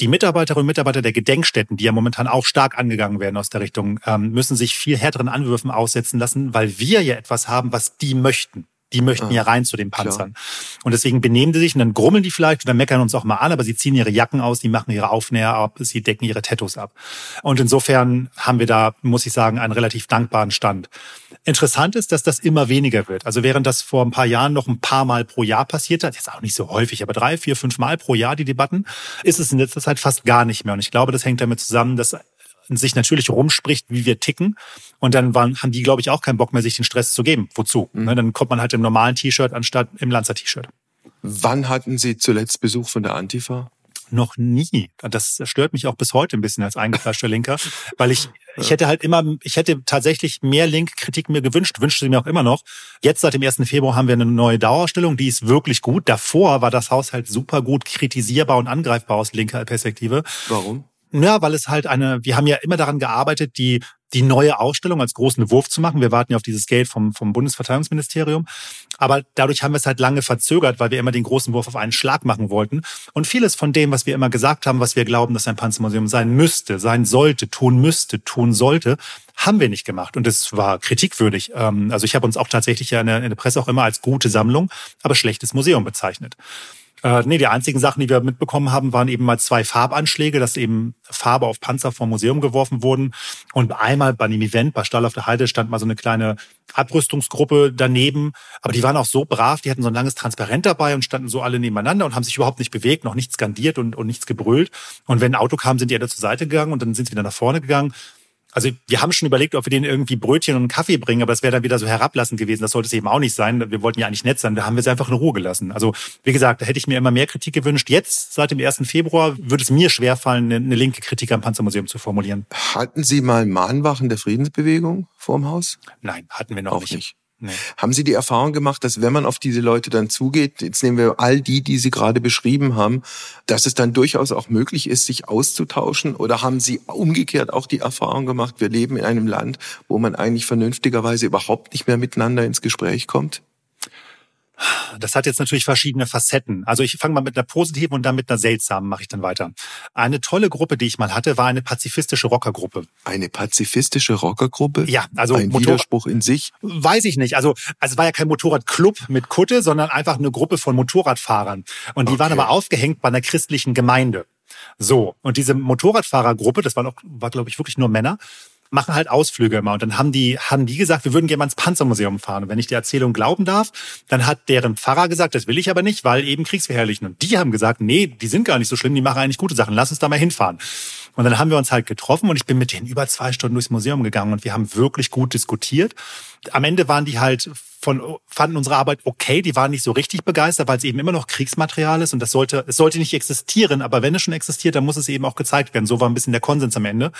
die Mitarbeiterinnen und Mitarbeiter der Gedenkstätten, die ja momentan auch stark angegangen werden aus der Richtung, ähm, müssen sich viel härteren Anwürfen aussetzen lassen, weil wir ja etwas haben, was die möchten. Die möchten ah, ja rein zu den Panzern. Klar. Und deswegen benehmen sie sich und dann grummeln die vielleicht oder meckern uns auch mal an, aber sie ziehen ihre Jacken aus, die machen ihre Aufnäher ab, sie decken ihre Tattoos ab. Und insofern haben wir da, muss ich sagen, einen relativ dankbaren Stand. Interessant ist, dass das immer weniger wird. Also während das vor ein paar Jahren noch ein paar Mal pro Jahr passiert hat, jetzt auch nicht so häufig, aber drei, vier, fünf Mal pro Jahr die Debatten, ist es in letzter Zeit fast gar nicht mehr. Und ich glaube, das hängt damit zusammen, dass sich natürlich rumspricht, wie wir ticken. Und dann waren, haben die, glaube ich, auch keinen Bock mehr, sich den Stress zu geben. Wozu? Mhm. Ne, dann kommt man halt im normalen T-Shirt anstatt im Lanzer-T-Shirt. Wann hatten Sie zuletzt Besuch von der Antifa? noch nie. Das stört mich auch bis heute ein bisschen als eingefleischter Linker, weil ich, ich hätte halt immer, ich hätte tatsächlich mehr Link-Kritik mir gewünscht, wünschte sie mir auch immer noch. Jetzt seit dem 1. Februar haben wir eine neue Dauerausstellung, die ist wirklich gut. Davor war das Haus halt super gut kritisierbar und angreifbar aus linker Perspektive. Warum? Ja, weil es halt eine, wir haben ja immer daran gearbeitet, die die neue Ausstellung als großen Wurf zu machen. Wir warten ja auf dieses Geld vom, vom Bundesverteidigungsministerium. Aber dadurch haben wir es halt lange verzögert, weil wir immer den großen Wurf auf einen Schlag machen wollten. Und vieles von dem, was wir immer gesagt haben, was wir glauben, dass ein Panzermuseum sein müsste, sein sollte, tun müsste, tun sollte, haben wir nicht gemacht. Und es war kritikwürdig. Ähm, also ich habe uns auch tatsächlich ja in der Presse auch immer als gute Sammlung, aber schlechtes Museum bezeichnet. Äh, nee, die einzigen Sachen, die wir mitbekommen haben, waren eben mal zwei Farbanschläge, dass eben Farbe auf Panzer vom Museum geworfen wurden. Und einmal bei einem Event bei Stall auf der Heide stand mal so eine kleine Abrüstungsgruppe daneben. Aber die waren auch so brav, die hatten so ein langes Transparent dabei und standen so alle nebeneinander und haben sich überhaupt nicht bewegt, noch nichts skandiert und, und nichts gebrüllt. Und wenn ein Auto kam, sind die alle zur Seite gegangen und dann sind sie wieder nach vorne gegangen. Also wir haben schon überlegt, ob wir denen irgendwie Brötchen und Kaffee bringen, aber das wäre dann wieder so herablassend gewesen. Das sollte es eben auch nicht sein. Wir wollten ja eigentlich nett sein. Da haben wir sie einfach in Ruhe gelassen. Also wie gesagt, da hätte ich mir immer mehr Kritik gewünscht. Jetzt, seit dem 1. Februar, würde es mir schwerfallen, eine, eine linke Kritik am Panzermuseum zu formulieren. Hatten Sie mal Mahnwachen der Friedensbewegung vorm Haus? Nein, hatten wir noch auch nicht. nicht. Haben Sie die Erfahrung gemacht, dass wenn man auf diese Leute dann zugeht, jetzt nehmen wir all die, die Sie gerade beschrieben haben, dass es dann durchaus auch möglich ist, sich auszutauschen? Oder haben Sie umgekehrt auch die Erfahrung gemacht, wir leben in einem Land, wo man eigentlich vernünftigerweise überhaupt nicht mehr miteinander ins Gespräch kommt? Das hat jetzt natürlich verschiedene Facetten. Also ich fange mal mit einer positiven und dann mit einer seltsamen mache ich dann weiter. Eine tolle Gruppe, die ich mal hatte, war eine pazifistische Rockergruppe. Eine pazifistische Rockergruppe? Ja, also ein Motor Widerspruch in sich? Weiß ich nicht. Also, also es war ja kein Motorradclub mit Kutte, sondern einfach eine Gruppe von Motorradfahrern. Und die okay. waren aber aufgehängt bei einer christlichen Gemeinde. So, und diese Motorradfahrergruppe, das war, noch, war glaube ich wirklich nur Männer, machen halt Ausflüge immer. Und dann haben die, haben die gesagt, wir würden gerne mal ins Panzermuseum fahren. Und wenn ich der Erzählung glauben darf, dann hat deren Pfarrer gesagt, das will ich aber nicht, weil eben Kriegsverherrlichen. Und die haben gesagt, nee, die sind gar nicht so schlimm, die machen eigentlich gute Sachen, lass uns da mal hinfahren. Und dann haben wir uns halt getroffen und ich bin mit denen über zwei Stunden durchs Museum gegangen und wir haben wirklich gut diskutiert. Am Ende waren die halt von, fanden unsere Arbeit okay, die waren nicht so richtig begeistert, weil es eben immer noch Kriegsmaterial ist und das sollte, es sollte nicht existieren, aber wenn es schon existiert, dann muss es eben auch gezeigt werden. So war ein bisschen der Konsens am Ende.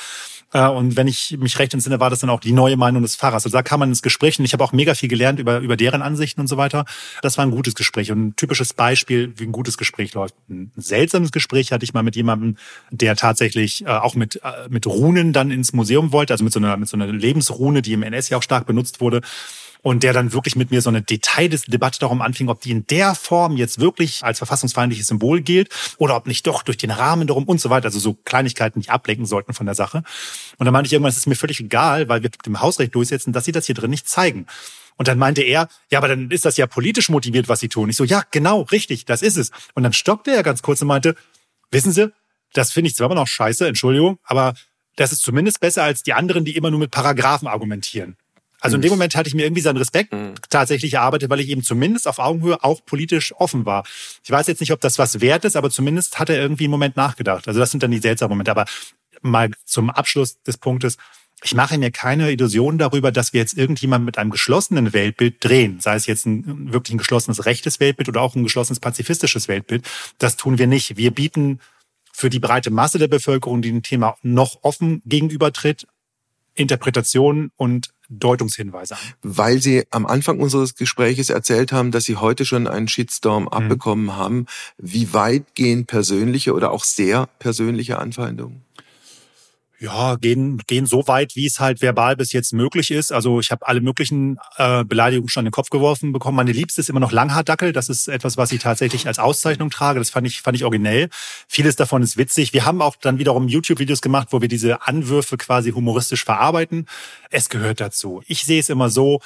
Äh, und wenn ich mich recht entsinne, war das dann auch die neue Meinung des Pfarrers. Also da kam man ins Gespräch und ich habe auch mega viel gelernt über, über deren Ansichten und so weiter. Das war ein gutes Gespräch und ein typisches Beispiel, wie ein gutes Gespräch läuft. Ein seltsames Gespräch hatte ich mal mit jemandem, der tatsächlich äh, auch mit, äh, mit Runen dann ins Museum wollte, also mit so einer, mit so einer Lebensrune, die im NS ja auch stark benutzt wurde und der dann wirklich mit mir so eine Debatte darum anfing, ob die in der Form jetzt wirklich als verfassungsfeindliches Symbol gilt oder ob nicht doch durch den Rahmen darum und so weiter. Also so Kleinigkeiten, die ablenken sollten von der Sache. Und dann meinte ich irgendwann, es ist mir völlig egal, weil wir dem Hausrecht durchsetzen, dass sie das hier drin nicht zeigen. Und dann meinte er, ja, aber dann ist das ja politisch motiviert, was sie tun. Ich so, ja, genau, richtig, das ist es. Und dann stockte er ganz kurz und meinte, wissen Sie, das finde ich zwar immer noch scheiße, Entschuldigung, aber das ist zumindest besser als die anderen, die immer nur mit Paragraphen argumentieren. Also in dem Moment hatte ich mir irgendwie seinen Respekt mhm. tatsächlich erarbeitet, weil ich eben zumindest auf Augenhöhe auch politisch offen war. Ich weiß jetzt nicht, ob das was wert ist, aber zumindest hat er irgendwie einen Moment nachgedacht. Also das sind dann die seltsamen Momente. Aber mal zum Abschluss des Punktes. Ich mache mir keine Illusionen darüber, dass wir jetzt irgendjemand mit einem geschlossenen Weltbild drehen, sei es jetzt ein wirklich ein geschlossenes rechtes Weltbild oder auch ein geschlossenes pazifistisches Weltbild. Das tun wir nicht. Wir bieten für die breite Masse der Bevölkerung, die dem Thema noch offen gegenübertritt, Interpretationen und Deutungshinweise an. Weil Sie am Anfang unseres Gespräches erzählt haben, dass Sie heute schon einen Shitstorm mhm. abbekommen haben. Wie weit gehen persönliche oder auch sehr persönliche Anfeindungen? Ja, gehen, gehen so weit, wie es halt verbal bis jetzt möglich ist. Also ich habe alle möglichen äh, Beleidigungen schon in den Kopf geworfen bekommen. Meine Liebste ist immer noch Langhaardackel. Das ist etwas, was ich tatsächlich als Auszeichnung trage. Das fand ich, fand ich originell. Vieles davon ist witzig. Wir haben auch dann wiederum YouTube-Videos gemacht, wo wir diese Anwürfe quasi humoristisch verarbeiten. Es gehört dazu. Ich sehe es immer so,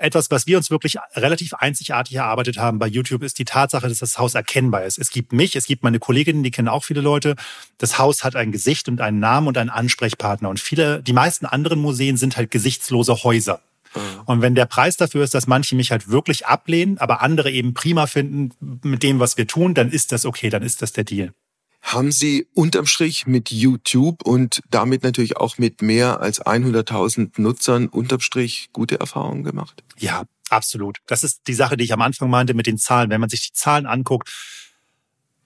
etwas, was wir uns wirklich relativ einzigartig erarbeitet haben bei YouTube, ist die Tatsache, dass das Haus erkennbar ist. Es gibt mich, es gibt meine Kolleginnen, die kennen auch viele Leute. Das Haus hat ein Gesicht und einen Namen und einen Ansprechpartner. Und viele, die meisten anderen Museen sind halt gesichtslose Häuser. Mhm. Und wenn der Preis dafür ist, dass manche mich halt wirklich ablehnen, aber andere eben prima finden mit dem, was wir tun, dann ist das okay, dann ist das der Deal. Haben Sie unterm Strich mit YouTube und damit natürlich auch mit mehr als 100.000 Nutzern unterm Strich gute Erfahrungen gemacht? Ja, absolut. Das ist die Sache, die ich am Anfang meinte mit den Zahlen. Wenn man sich die Zahlen anguckt,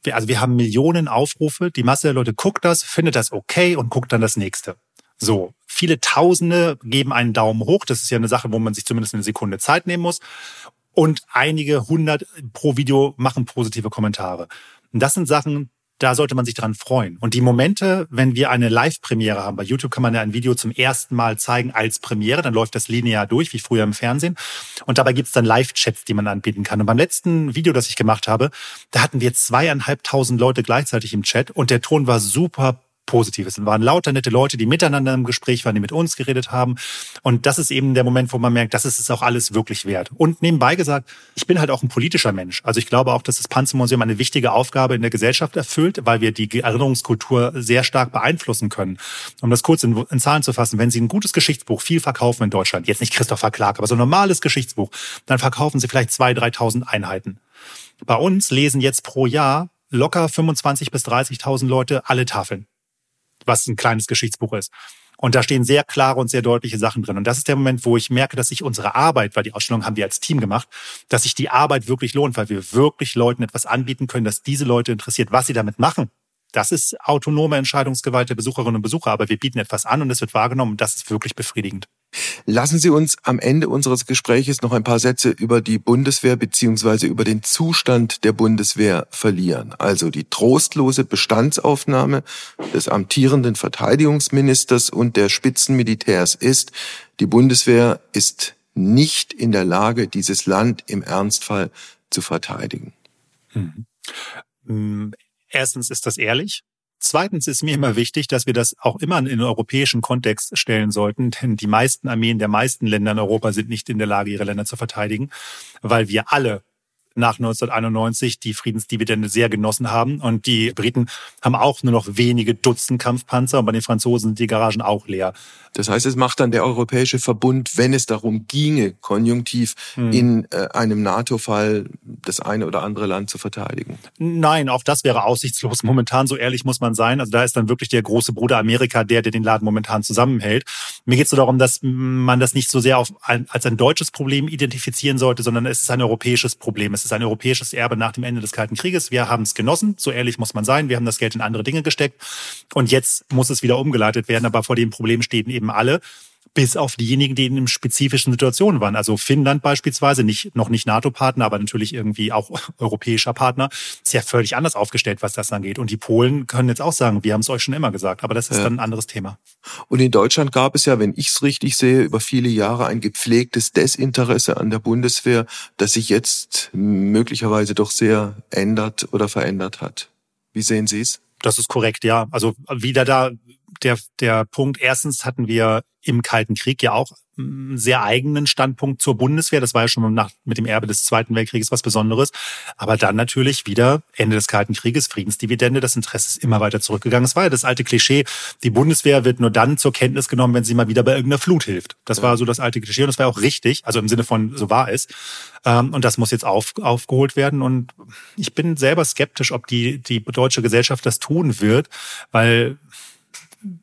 wir, also wir haben Millionen Aufrufe, die Masse der Leute guckt das, findet das okay und guckt dann das nächste. So, viele Tausende geben einen Daumen hoch. Das ist ja eine Sache, wo man sich zumindest eine Sekunde Zeit nehmen muss. Und einige hundert pro Video machen positive Kommentare. Und das sind Sachen, da sollte man sich dran freuen. Und die Momente, wenn wir eine Live-Premiere haben, bei YouTube kann man ja ein Video zum ersten Mal zeigen als Premiere, dann läuft das linear durch, wie früher im Fernsehen. Und dabei gibt's dann Live-Chats, die man anbieten kann. Und beim letzten Video, das ich gemacht habe, da hatten wir zweieinhalbtausend Leute gleichzeitig im Chat und der Ton war super Positives. Es waren lauter nette Leute, die miteinander im Gespräch waren, die mit uns geredet haben. Und das ist eben der Moment, wo man merkt, das ist es auch alles wirklich wert. Und nebenbei gesagt, ich bin halt auch ein politischer Mensch. Also ich glaube auch, dass das Panzermuseum eine wichtige Aufgabe in der Gesellschaft erfüllt, weil wir die Erinnerungskultur sehr stark beeinflussen können. Um das kurz in, in Zahlen zu fassen, wenn Sie ein gutes Geschichtsbuch viel verkaufen in Deutschland, jetzt nicht Christopher Clark, aber so ein normales Geschichtsbuch, dann verkaufen Sie vielleicht 2.000, 3.000 Einheiten. Bei uns lesen jetzt pro Jahr locker 25.000 bis 30.000 Leute alle Tafeln was ein kleines Geschichtsbuch ist. Und da stehen sehr klare und sehr deutliche Sachen drin. Und das ist der Moment, wo ich merke, dass sich unsere Arbeit, weil die Ausstellung haben wir als Team gemacht, dass sich die Arbeit wirklich lohnt, weil wir wirklich Leuten etwas anbieten können, dass diese Leute interessiert, was sie damit machen. Das ist autonome Entscheidungsgewalt der Besucherinnen und Besucher, aber wir bieten etwas an und es wird wahrgenommen und das ist wirklich befriedigend. Lassen Sie uns am Ende unseres Gespräches noch ein paar Sätze über die Bundeswehr beziehungsweise über den Zustand der Bundeswehr verlieren. Also die trostlose Bestandsaufnahme des amtierenden Verteidigungsministers und der Spitzenmilitärs ist, die Bundeswehr ist nicht in der Lage, dieses Land im Ernstfall zu verteidigen. Mhm. Erstens ist das ehrlich. Zweitens ist mir immer wichtig, dass wir das auch immer in den europäischen Kontext stellen sollten, denn die meisten Armeen der meisten Länder in Europa sind nicht in der Lage, ihre Länder zu verteidigen, weil wir alle nach 1991 die Friedensdividende sehr genossen haben. Und die Briten haben auch nur noch wenige Dutzend Kampfpanzer und bei den Franzosen sind die Garagen auch leer. Das heißt, es macht dann der Europäische Verbund, wenn es darum ginge, konjunktiv hm. in äh, einem NATO-Fall das eine oder andere Land zu verteidigen? Nein, auch das wäre aussichtslos. Momentan, so ehrlich muss man sein. Also da ist dann wirklich der große Bruder Amerika der, der den Laden momentan zusammenhält. Mir geht es so darum, dass man das nicht so sehr auf ein, als ein deutsches Problem identifizieren sollte, sondern es ist ein europäisches Problem. Es ist ein europäisches Erbe nach dem Ende des Kalten Krieges. Wir haben es genossen, so ehrlich muss man sein. Wir haben das Geld in andere Dinge gesteckt. Und jetzt muss es wieder umgeleitet werden. Aber vor dem Problem stehen eben alle, bis auf diejenigen, die in spezifischen Situationen waren. Also Finnland beispielsweise, nicht, noch nicht NATO-Partner, aber natürlich irgendwie auch europäischer Partner, ist ja völlig anders aufgestellt, was das angeht. Und die Polen können jetzt auch sagen, wir haben es euch schon immer gesagt, aber das ist ja. dann ein anderes Thema. Und in Deutschland gab es ja, wenn ich es richtig sehe, über viele Jahre ein gepflegtes Desinteresse an der Bundeswehr, das sich jetzt möglicherweise doch sehr ändert oder verändert hat. Wie sehen Sie es? Das ist korrekt, ja. Also wieder da der, der Punkt, erstens hatten wir im Kalten Krieg ja auch einen sehr eigenen Standpunkt zur Bundeswehr. Das war ja schon nach, mit dem Erbe des Zweiten Weltkrieges was Besonderes. Aber dann natürlich wieder Ende des Kalten Krieges, Friedensdividende. Das Interesse ist immer weiter zurückgegangen. Es war ja das alte Klischee, die Bundeswehr wird nur dann zur Kenntnis genommen, wenn sie mal wieder bei irgendeiner Flut hilft. Das war so das alte Klischee und das war auch richtig, also im Sinne von, so war es. Ähm, und das muss jetzt auf, aufgeholt werden. Und ich bin selber skeptisch, ob die, die deutsche Gesellschaft das tun wird, weil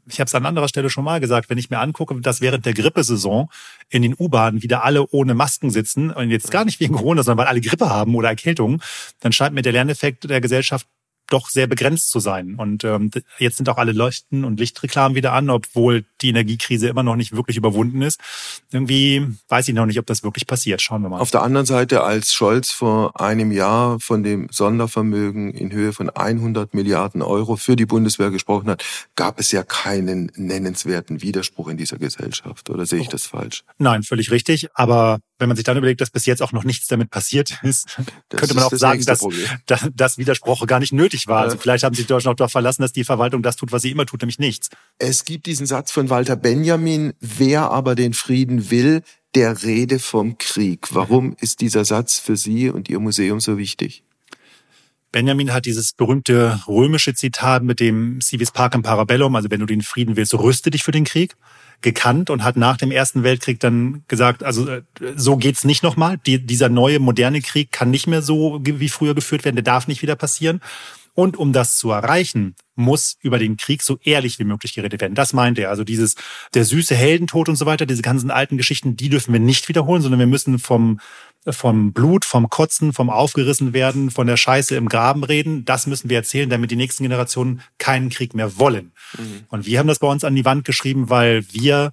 ich habe es an anderer Stelle schon mal gesagt, wenn ich mir angucke, dass während der Grippesaison in den U-Bahnen wieder alle ohne Masken sitzen und jetzt gar nicht wegen Corona, sondern weil alle Grippe haben oder Erkältungen, dann scheint mir der Lerneffekt der Gesellschaft doch sehr begrenzt zu sein. Und ähm, jetzt sind auch alle Leuchten und Lichtreklamen wieder an, obwohl die Energiekrise immer noch nicht wirklich überwunden ist. Irgendwie weiß ich noch nicht, ob das wirklich passiert. Schauen wir mal. Auf der anderen Seite, als Scholz vor einem Jahr von dem Sondervermögen in Höhe von 100 Milliarden Euro für die Bundeswehr gesprochen hat, gab es ja keinen nennenswerten Widerspruch in dieser Gesellschaft. Oder sehe ich das falsch? Nein, völlig richtig. Aber wenn man sich dann überlegt, dass bis jetzt auch noch nichts damit passiert ist, das könnte man auch das sagen, dass, dass das Widerspruch gar nicht nötig war. Also vielleicht haben sie Deutschland auch darauf verlassen, dass die Verwaltung das tut, was sie immer tut, nämlich nichts. Es gibt diesen Satz von Walter Benjamin, wer aber den Frieden will, der rede vom Krieg. Warum ist dieser Satz für Sie und Ihr Museum so wichtig? Benjamin hat dieses berühmte römische Zitat mit dem Civis Pacem Parabellum, also wenn du den Frieden willst, rüste dich für den Krieg, gekannt und hat nach dem Ersten Weltkrieg dann gesagt, also äh, so geht's nicht nochmal. Die, dieser neue moderne Krieg kann nicht mehr so wie früher geführt werden, der darf nicht wieder passieren. Und um das zu erreichen, muss über den Krieg so ehrlich wie möglich geredet werden. Das meint er. Also dieses, der süße Heldentod und so weiter, diese ganzen alten Geschichten, die dürfen wir nicht wiederholen, sondern wir müssen vom, vom Blut, vom Kotzen, vom aufgerissen werden, von der Scheiße im Graben reden. Das müssen wir erzählen, damit die nächsten Generationen keinen Krieg mehr wollen. Mhm. Und wir haben das bei uns an die Wand geschrieben, weil wir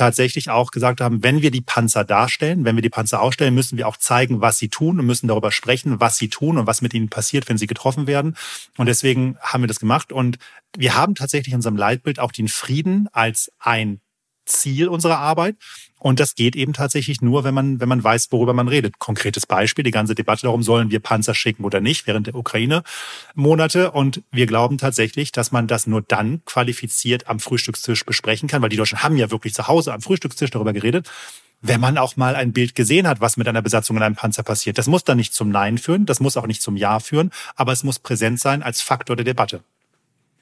tatsächlich auch gesagt haben, wenn wir die Panzer darstellen, wenn wir die Panzer ausstellen, müssen wir auch zeigen, was sie tun und müssen darüber sprechen, was sie tun und was mit ihnen passiert, wenn sie getroffen werden. Und deswegen haben wir das gemacht. Und wir haben tatsächlich in unserem Leitbild auch den Frieden als ein Ziel unserer Arbeit. Und das geht eben tatsächlich nur, wenn man, wenn man weiß, worüber man redet. Konkretes Beispiel, die ganze Debatte darum, sollen wir Panzer schicken oder nicht, während der Ukraine-Monate. Und wir glauben tatsächlich, dass man das nur dann qualifiziert am Frühstückstisch besprechen kann, weil die Deutschen haben ja wirklich zu Hause am Frühstückstisch darüber geredet, wenn man auch mal ein Bild gesehen hat, was mit einer Besatzung in einem Panzer passiert. Das muss dann nicht zum Nein führen, das muss auch nicht zum Ja führen, aber es muss präsent sein als Faktor der Debatte.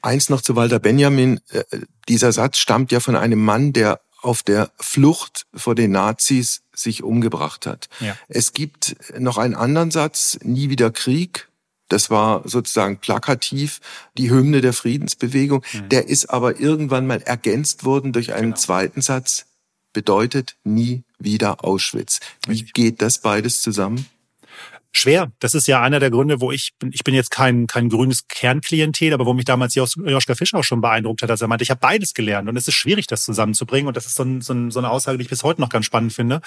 Eins noch zu Walter Benjamin. Äh, dieser Satz stammt ja von einem Mann, der auf der Flucht vor den Nazis sich umgebracht hat. Ja. Es gibt noch einen anderen Satz, nie wieder Krieg. Das war sozusagen plakativ die Hymne der Friedensbewegung. Mhm. Der ist aber irgendwann mal ergänzt worden durch einen genau. zweiten Satz, bedeutet nie wieder Auschwitz. Wie geht das beides zusammen? Schwer. Das ist ja einer der Gründe, wo ich bin, ich bin jetzt kein, kein grünes Kernklientel, aber wo mich damals Joschka Fisch auch schon beeindruckt hat, als er meinte, ich habe beides gelernt und es ist schwierig, das zusammenzubringen und das ist so, ein, so, ein, so eine Aussage, die ich bis heute noch ganz spannend finde.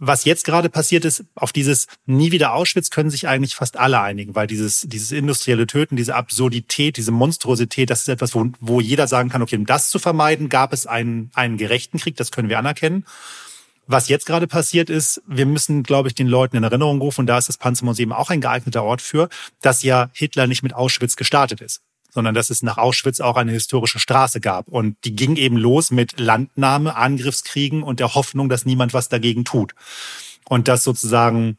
Was jetzt gerade passiert ist, auf dieses nie wieder Auschwitz können sich eigentlich fast alle einigen, weil dieses, dieses industrielle Töten, diese Absurdität, diese Monstrosität, das ist etwas, wo, wo jeder sagen kann, okay, um das zu vermeiden, gab es einen, einen gerechten Krieg, das können wir anerkennen. Was jetzt gerade passiert ist, wir müssen, glaube ich, den Leuten in Erinnerung rufen, und da ist das Panzermuseum auch ein geeigneter Ort für, dass ja Hitler nicht mit Auschwitz gestartet ist sondern dass es nach Auschwitz auch eine historische Straße gab. Und die ging eben los mit Landnahme, Angriffskriegen und der Hoffnung, dass niemand was dagegen tut. Und dass sozusagen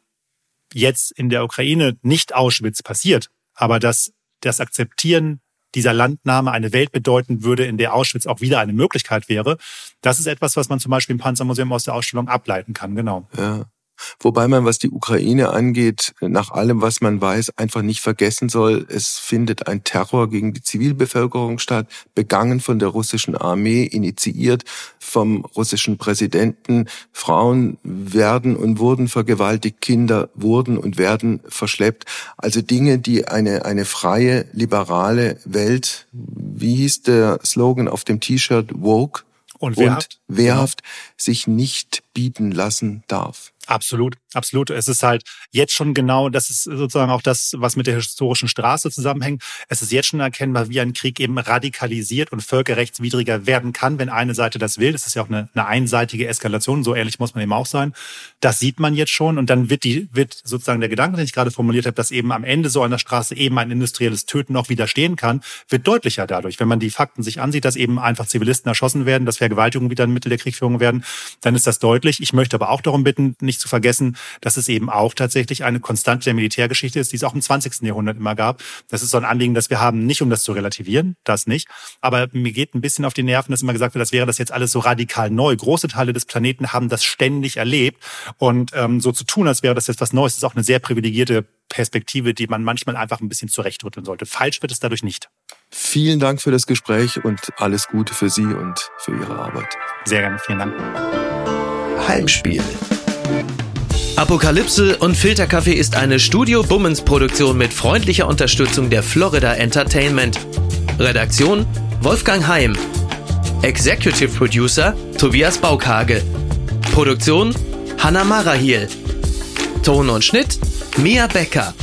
jetzt in der Ukraine nicht Auschwitz passiert, aber dass das Akzeptieren dieser Landnahme eine Welt bedeuten würde, in der Auschwitz auch wieder eine Möglichkeit wäre. Das ist etwas, was man zum Beispiel im Panzermuseum aus der Ausstellung ableiten kann, genau. Ja. Wobei man, was die Ukraine angeht, nach allem, was man weiß, einfach nicht vergessen soll, es findet ein Terror gegen die Zivilbevölkerung statt, begangen von der russischen Armee, initiiert vom russischen Präsidenten. Frauen werden und wurden vergewaltigt, Kinder wurden und werden verschleppt. Also Dinge, die eine, eine freie, liberale Welt, wie hieß der Slogan auf dem T-Shirt, woke, und wehrhaft, und wehrhaft sich nicht bieten lassen darf. Absolut, absolut. Es ist halt jetzt schon genau, das ist sozusagen auch das, was mit der historischen Straße zusammenhängt. Es ist jetzt schon erkennbar, wie ein Krieg eben radikalisiert und völkerrechtswidriger werden kann, wenn eine Seite das will. Das ist ja auch eine, eine einseitige Eskalation, so ehrlich muss man eben auch sein. Das sieht man jetzt schon und dann wird die, wird sozusagen der Gedanke, den ich gerade formuliert habe, dass eben am Ende so einer Straße eben ein industrielles Töten auch widerstehen kann, wird deutlicher dadurch. Wenn man die Fakten sich ansieht, dass eben einfach Zivilisten erschossen werden, dass Vergewaltigungen wieder ein Mittel der Kriegführung werden, dann ist das deutlich. Ich möchte aber auch darum bitten, nicht zu vergessen, dass es eben auch tatsächlich eine Konstante der Militärgeschichte ist, die es auch im 20. Jahrhundert immer gab. Das ist so ein Anliegen, das wir haben, nicht um das zu relativieren, das nicht. Aber mir geht ein bisschen auf die Nerven, dass immer gesagt wird, das wäre das jetzt alles so radikal neu. Große Teile des Planeten haben das ständig erlebt. Und ähm, so zu tun, als wäre das jetzt was Neues, ist auch eine sehr privilegierte Perspektive, die man manchmal einfach ein bisschen zurechtrütteln sollte. Falsch wird es dadurch nicht. Vielen Dank für das Gespräch und alles Gute für Sie und für Ihre Arbeit. Sehr gerne, vielen Dank. Heimspiel. Apokalypse und Filterkaffee ist eine Studio Bummens Produktion mit freundlicher Unterstützung der Florida Entertainment. Redaktion Wolfgang Heim. Executive Producer Tobias Baukage. Produktion Hanna Marahiel. Ton und Schnitt Mia Becker.